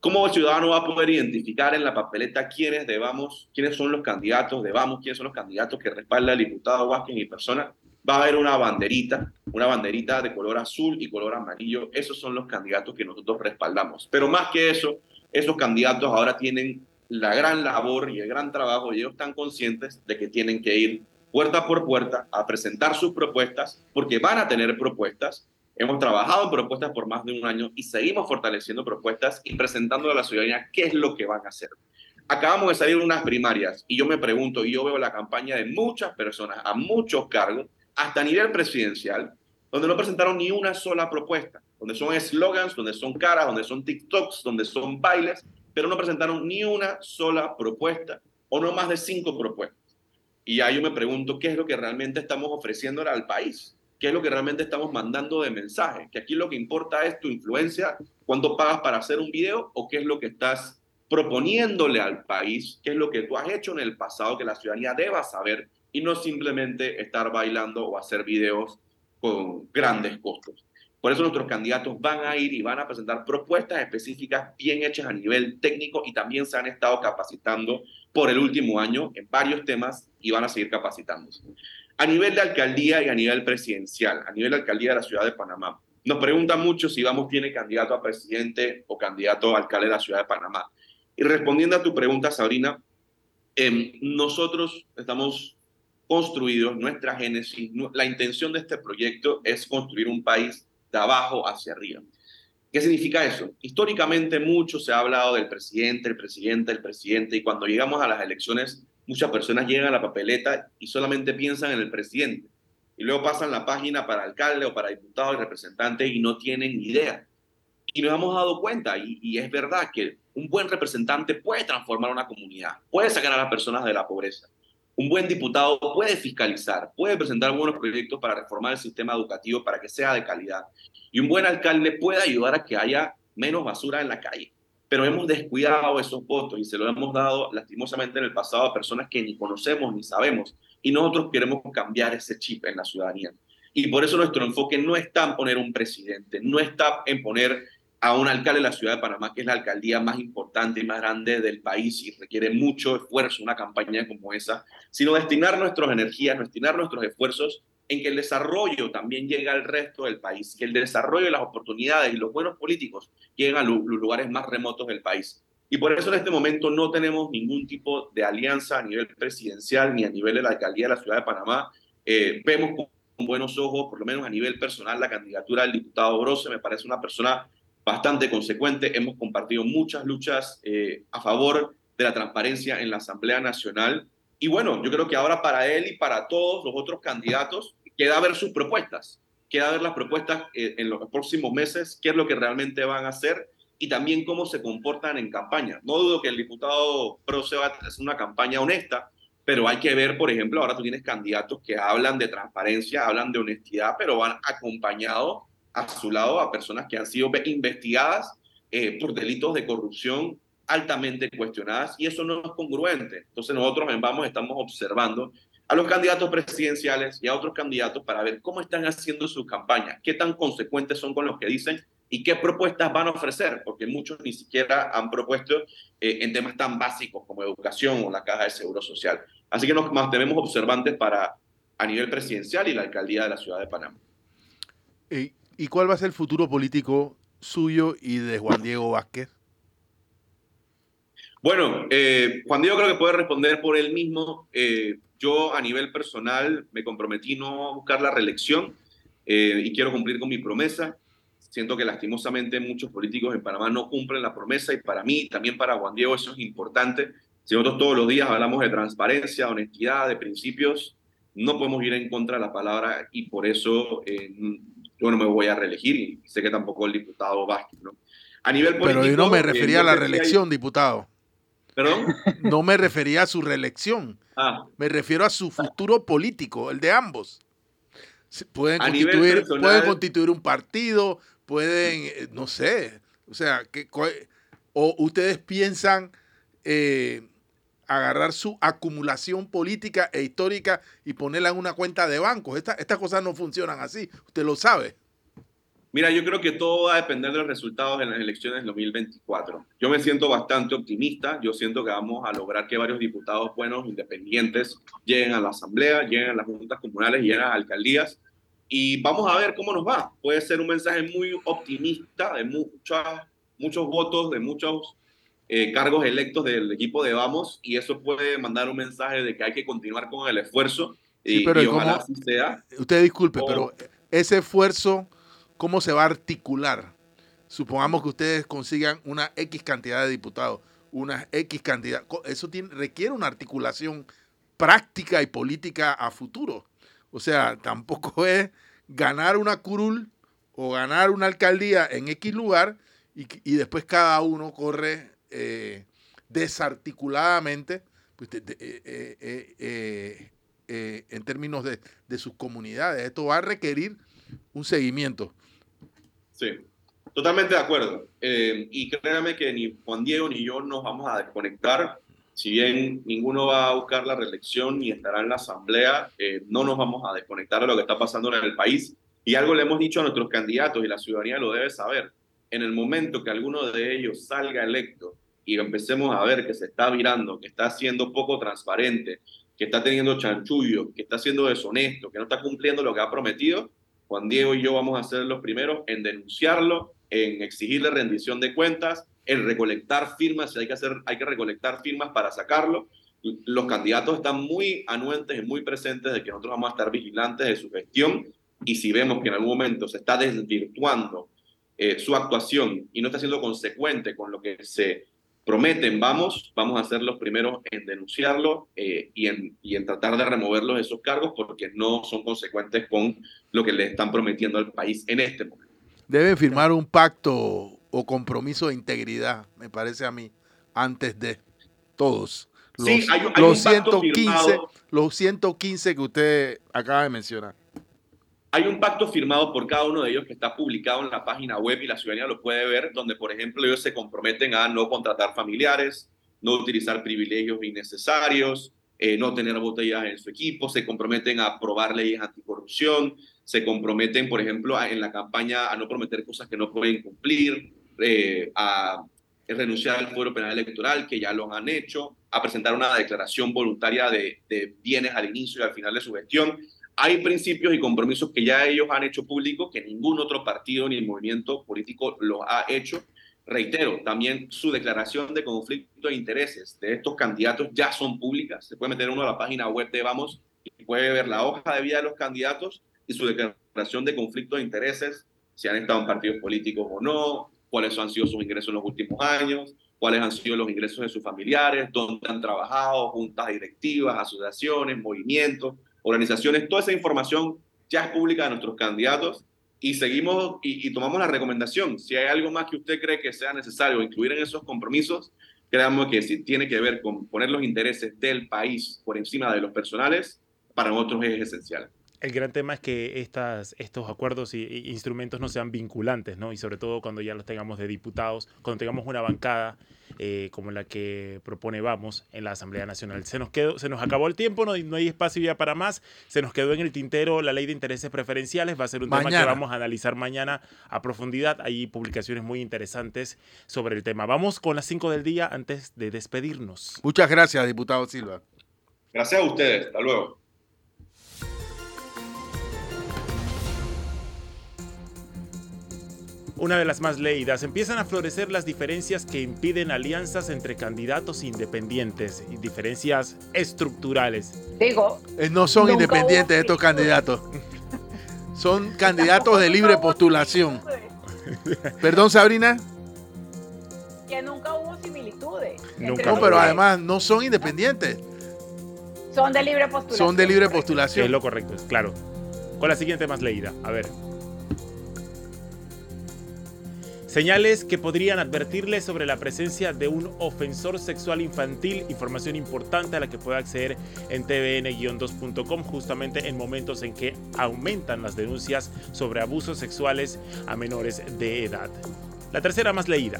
[SPEAKER 4] ¿Cómo el ciudadano va a poder identificar en la papeleta quiénes debamos, quiénes son los candidatos de Vamos, quiénes son los candidatos que respalda el diputado Vázquez y persona? Va a haber una banderita, una banderita de color azul y color amarillo. Esos son los candidatos que nosotros respaldamos. Pero más que eso, esos candidatos ahora tienen la gran labor y el gran trabajo y ellos están conscientes de que tienen que ir puerta por puerta a presentar sus propuestas porque van a tener propuestas Hemos trabajado en propuestas por más de un año y seguimos fortaleciendo propuestas y presentando a la ciudadanía qué es lo que van a hacer. Acabamos de salir unas primarias y yo me pregunto, y yo veo la campaña de muchas personas a muchos cargos, hasta a nivel presidencial, donde no presentaron ni una sola propuesta, donde son eslogans, donde son caras, donde son TikToks, donde son bailes, pero no presentaron ni una sola propuesta o no más de cinco propuestas. Y ahí yo me pregunto, ¿qué es lo que realmente estamos ofreciendo al país? Qué es lo que realmente estamos mandando de mensaje, que aquí lo que importa es tu influencia, cuánto pagas para hacer un video o qué es lo que estás proponiéndole al país, qué es lo que tú has hecho en el pasado que la ciudadanía deba saber y no simplemente estar bailando o hacer videos con grandes costos. Por eso nuestros candidatos van a ir y van a presentar propuestas específicas bien hechas a nivel técnico y también se han estado capacitando por el último año en varios temas y van a seguir capacitándose. A nivel de alcaldía y a nivel presidencial, a nivel de alcaldía de la ciudad de Panamá, nos preguntan mucho si Vamos tiene candidato a presidente o candidato a alcalde de la ciudad de Panamá. Y respondiendo a tu pregunta, Sabrina, eh, nosotros estamos construidos, nuestra génesis, la intención de este proyecto es construir un país de abajo hacia arriba. ¿Qué significa eso? Históricamente mucho se ha hablado del presidente, el presidente, el presidente, y cuando llegamos a las elecciones, muchas personas llegan a la papeleta y solamente piensan en el presidente. Y luego pasan la página para alcalde o para diputado y representante y no tienen idea. Y nos hemos dado cuenta, y, y es verdad, que un buen representante puede transformar una comunidad, puede sacar a las personas de la pobreza. Un buen diputado puede fiscalizar, puede presentar buenos proyectos para reformar el sistema educativo para que sea de calidad. Y un buen alcalde puede ayudar a que haya menos basura en la calle. Pero hemos descuidado esos votos y se lo hemos dado lastimosamente en el pasado a personas que ni conocemos ni sabemos. Y nosotros queremos cambiar ese chip en la ciudadanía. Y por eso nuestro enfoque no está en poner un presidente, no está en poner a un alcalde de la ciudad de Panamá, que es la alcaldía más importante y más grande del país y requiere mucho esfuerzo una campaña como esa, sino destinar nuestras energías, destinar nuestros esfuerzos en que el desarrollo también llegue al resto del país, que el desarrollo y las oportunidades y los buenos políticos lleguen a los lugares más remotos del país. Y por eso en este momento no tenemos ningún tipo de alianza a nivel presidencial ni a nivel de la alcaldía de la ciudad de Panamá. Eh, vemos con buenos ojos, por lo menos a nivel personal, la candidatura del diputado Brose. Me parece una persona bastante consecuente. Hemos compartido muchas luchas eh, a favor de la transparencia en la Asamblea Nacional. Y bueno, yo creo que ahora para él y para todos los otros candidatos queda ver sus propuestas, queda ver las propuestas eh, en los próximos meses, qué es lo que realmente van a hacer y también cómo se comportan en campaña. No dudo que el diputado Proce va a hacer una campaña honesta, pero hay que ver, por ejemplo, ahora tú tienes candidatos que hablan de transparencia, hablan de honestidad, pero van acompañados a su lado a personas que han sido investigadas eh, por delitos de corrupción altamente cuestionadas y eso no es congruente. Entonces nosotros en Vamos estamos observando a los candidatos presidenciales y a otros candidatos para ver cómo están haciendo su campaña, qué tan consecuentes son con lo que dicen y qué propuestas van a ofrecer, porque muchos ni siquiera han propuesto eh, en temas tan básicos como educación o la caja de seguro social. Así que nos mantenemos observantes para a nivel presidencial y la alcaldía de la ciudad de Panamá.
[SPEAKER 2] ¿Y cuál va a ser el futuro político suyo y de Juan Diego Vázquez?
[SPEAKER 4] Bueno, eh, Juan Diego creo que puede responder por él mismo. Eh, yo a nivel personal me comprometí no a buscar la reelección eh, y quiero cumplir con mi promesa. Siento que lastimosamente muchos políticos en Panamá no cumplen la promesa y para mí, también para Juan Diego, eso es importante. Si nosotros todos los días hablamos de transparencia, honestidad, de principios, no podemos ir en contra de la palabra y por eso yo no me voy a reelegir y sé que tampoco el diputado Vázquez, ¿no?
[SPEAKER 2] A nivel político... Pero yo no me refería a la reelección, diputado.
[SPEAKER 4] ¿Perdón?
[SPEAKER 2] No me refería a su reelección. Ah. Me refiero a su futuro político, el de ambos. Pueden constituir, pueden constituir un partido, pueden, eh, no sé, o sea, que, o ustedes piensan eh, agarrar su acumulación política e histórica y ponerla en una cuenta de bancos. estas cosas no funcionan así, usted lo sabe.
[SPEAKER 4] Mira, yo creo que todo va a depender de los resultados de las elecciones del 2024. Yo me siento bastante optimista. Yo siento que vamos a lograr que varios diputados buenos, independientes, lleguen a la asamblea, lleguen a las juntas comunales, lleguen a las alcaldías. Y vamos a ver cómo nos va. Puede ser un mensaje muy optimista de muchos, muchos votos, de muchos eh, cargos electos del equipo de Vamos y eso puede mandar un mensaje de que hay que continuar con el esfuerzo y, pero ojalá así sea.
[SPEAKER 2] Usted disculpe, pero ese esfuerzo, ¿cómo se va a articular? Supongamos que ustedes consigan una X cantidad de diputados, una X cantidad. Eso requiere una articulación práctica y política a futuro. O sea, tampoco es ganar una curul o ganar una alcaldía en X lugar y, y después cada uno corre eh, desarticuladamente pues, eh, eh, en términos de, sus comunidades. Esto va a requerir un seguimiento.
[SPEAKER 4] Sí, totalmente de acuerdo. y créanme que ni Juan Diego ni yo nos vamos a desconectar. Si bien ninguno va a buscar la reelección ni estará en la asamblea, no nos vamos a desconectar de lo que está pasando en el país. Y algo le hemos dicho a nuestros candidatos y la ciudadanía lo debe saber. En el momento que alguno de ellos salga electo y empecemos a ver que se está virando, que está siendo poco transparente, que está teniendo chanchullo, que está siendo deshonesto, que no está cumpliendo lo que ha prometido, Juan Diego y yo vamos a ser los primeros en denunciarlo, en exigirle rendición de cuentas, en recolectar firmas, si hay que, hacer, hay que recolectar firmas para sacarlo. Los candidatos están muy anuentes y muy presentes de que nosotros vamos a estar vigilantes de su gestión y si vemos que en algún momento se está desvirtuando eh, su actuación y no está siendo consecuente con lo que se prometen, vamos, vamos a ser los primeros en denunciarlo eh, y, en, y en tratar de removerlos de esos cargos porque no son consecuentes con lo que le están prometiendo al país en este momento.
[SPEAKER 2] Deben firmar un pacto o compromiso de integridad, me parece a mí, antes de todos. Los,
[SPEAKER 4] sí, hay, hay
[SPEAKER 2] los,
[SPEAKER 4] un pacto
[SPEAKER 2] 115,
[SPEAKER 4] firmado.
[SPEAKER 2] los 115 que usted acaba de mencionar.
[SPEAKER 4] Hay un pacto firmado por cada uno de ellos que está publicado en la página web y la ciudadanía lo puede ver, donde, por ejemplo, ellos se comprometen a no contratar familiares, no utilizar privilegios innecesarios, eh, no tener botellas en su equipo, se comprometen a aprobar leyes anticorrupción, se comprometen, por ejemplo, a, en la campaña a no prometer cosas que no pueden cumplir, eh, a renunciar al fuero penal electoral, que ya lo han hecho, a presentar una declaración voluntaria de, de bienes al inicio y al final de su gestión hay principios y compromisos que ya ellos han hecho públicos que ningún otro partido ni movimiento político los ha hecho. Reitero, también su declaración de conflicto de intereses de estos candidatos ya son públicas. Se puede meter uno a la página web de Vamos y puede ver la hoja de vida de los candidatos y su declaración de conflicto de intereses, si han estado en partidos políticos o no, cuáles han sido sus ingresos en los últimos años, cuáles han sido los ingresos de sus familiares, dónde han trabajado, juntas directivas, asociaciones, movimientos organizaciones, toda esa información ya es pública de nuestros candidatos y seguimos y, tomamos la recomendación. Si hay algo más que usted cree que sea necesario incluir en esos compromisos, creamos que si tiene que ver con poner los intereses del país por encima de los personales, para nosotros es esencial.
[SPEAKER 1] El gran tema es que estas, estos acuerdos y, y instrumentos no sean vinculantes, ¿no? Y sobre todo cuando ya los tengamos de diputados, cuando tengamos una bancada eh, como la que propone Vamos en la Asamblea Nacional. Se nos, quedó, se nos acabó el tiempo, no, no hay espacio ya para más. Se nos quedó en el tintero la ley de intereses preferenciales. Va a ser un mañana. tema que vamos a analizar mañana a profundidad. Hay publicaciones muy interesantes sobre el tema. Vamos con las 5 del día antes de despedirnos.
[SPEAKER 2] Muchas gracias, diputado Silva.
[SPEAKER 4] Gracias a ustedes. Hasta luego.
[SPEAKER 1] Una de las más leídas, empiezan a florecer las diferencias que impiden alianzas entre candidatos independientes y diferencias estructurales.
[SPEAKER 3] Digo,
[SPEAKER 2] eh, no son independientes estos candidatos. Son candidatos de libre postulación. Perdón, Sabrina.
[SPEAKER 3] Que nunca hubo similitudes.
[SPEAKER 2] Nunca. No, pero además no son independientes.
[SPEAKER 3] Son de libre postulación.
[SPEAKER 2] Son de libre postulación.
[SPEAKER 1] Es lo correcto, claro. Con la siguiente más leída. A ver. Señales que podrían advertirle sobre la presencia de un ofensor sexual infantil, información importante a la que puede acceder en tvn-2.com justamente en momentos en que aumentan las denuncias sobre abusos sexuales a menores de edad. La tercera más leída.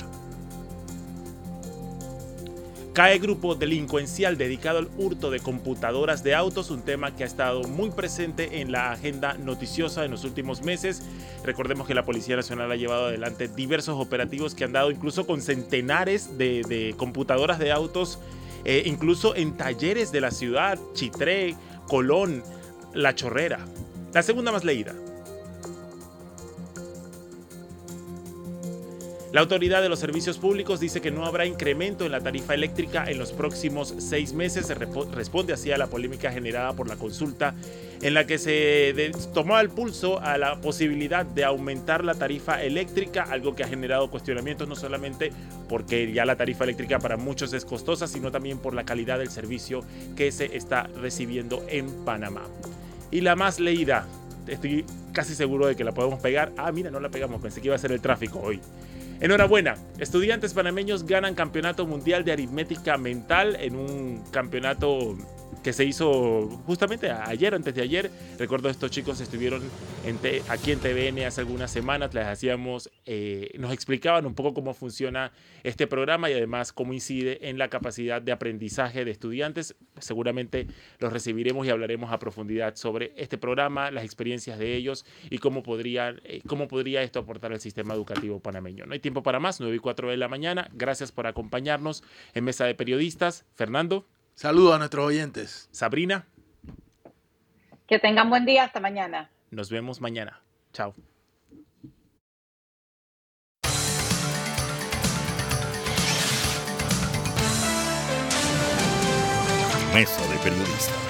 [SPEAKER 1] Cae grupo delincuencial dedicado al hurto de computadoras de autos, un tema que ha estado muy presente en la agenda noticiosa en los últimos meses. Recordemos que la Policía Nacional ha llevado adelante diversos operativos que han dado incluso con centenares de, de computadoras de autos, eh, incluso en talleres de la ciudad, Chitré, Colón, La Chorrera. La segunda más leída. La Autoridad de los Servicios Públicos dice que no habrá incremento en la tarifa eléctrica en los próximos seis meses. Se responde así a la polémica generada por la consulta en la que se tomó el pulso a la posibilidad de aumentar la tarifa eléctrica, algo que ha generado cuestionamientos no solamente porque ya la tarifa eléctrica para muchos es costosa, sino también por la calidad del servicio que se está recibiendo en Panamá. Y la más leída, estoy casi seguro de que la podemos pegar. Ah, mira, no la pegamos, pensé que iba a ser el tráfico hoy. Enhorabuena, estudiantes panameños ganan campeonato mundial de aritmética mental en un campeonato que se hizo justamente ayer, antes de ayer. Recuerdo estos chicos estuvieron aquí en TVN hace algunas semanas, les hacíamos, eh, nos explicaban un poco cómo funciona este programa y además cómo incide en la capacidad de aprendizaje de estudiantes. Seguramente los recibiremos y hablaremos a profundidad sobre este programa, las experiencias de ellos y cómo podría, eh, cómo podría esto aportar al sistema educativo panameño. No hay tiempo para más, 9 y 4 de la mañana. Gracias por acompañarnos en Mesa de Periodistas. Fernando.
[SPEAKER 2] Saludos a nuestros oyentes.
[SPEAKER 1] Sabrina.
[SPEAKER 3] Que tengan buen día. Hasta mañana.
[SPEAKER 1] Nos vemos mañana. Chao.
[SPEAKER 5] Mesa de Periodistas.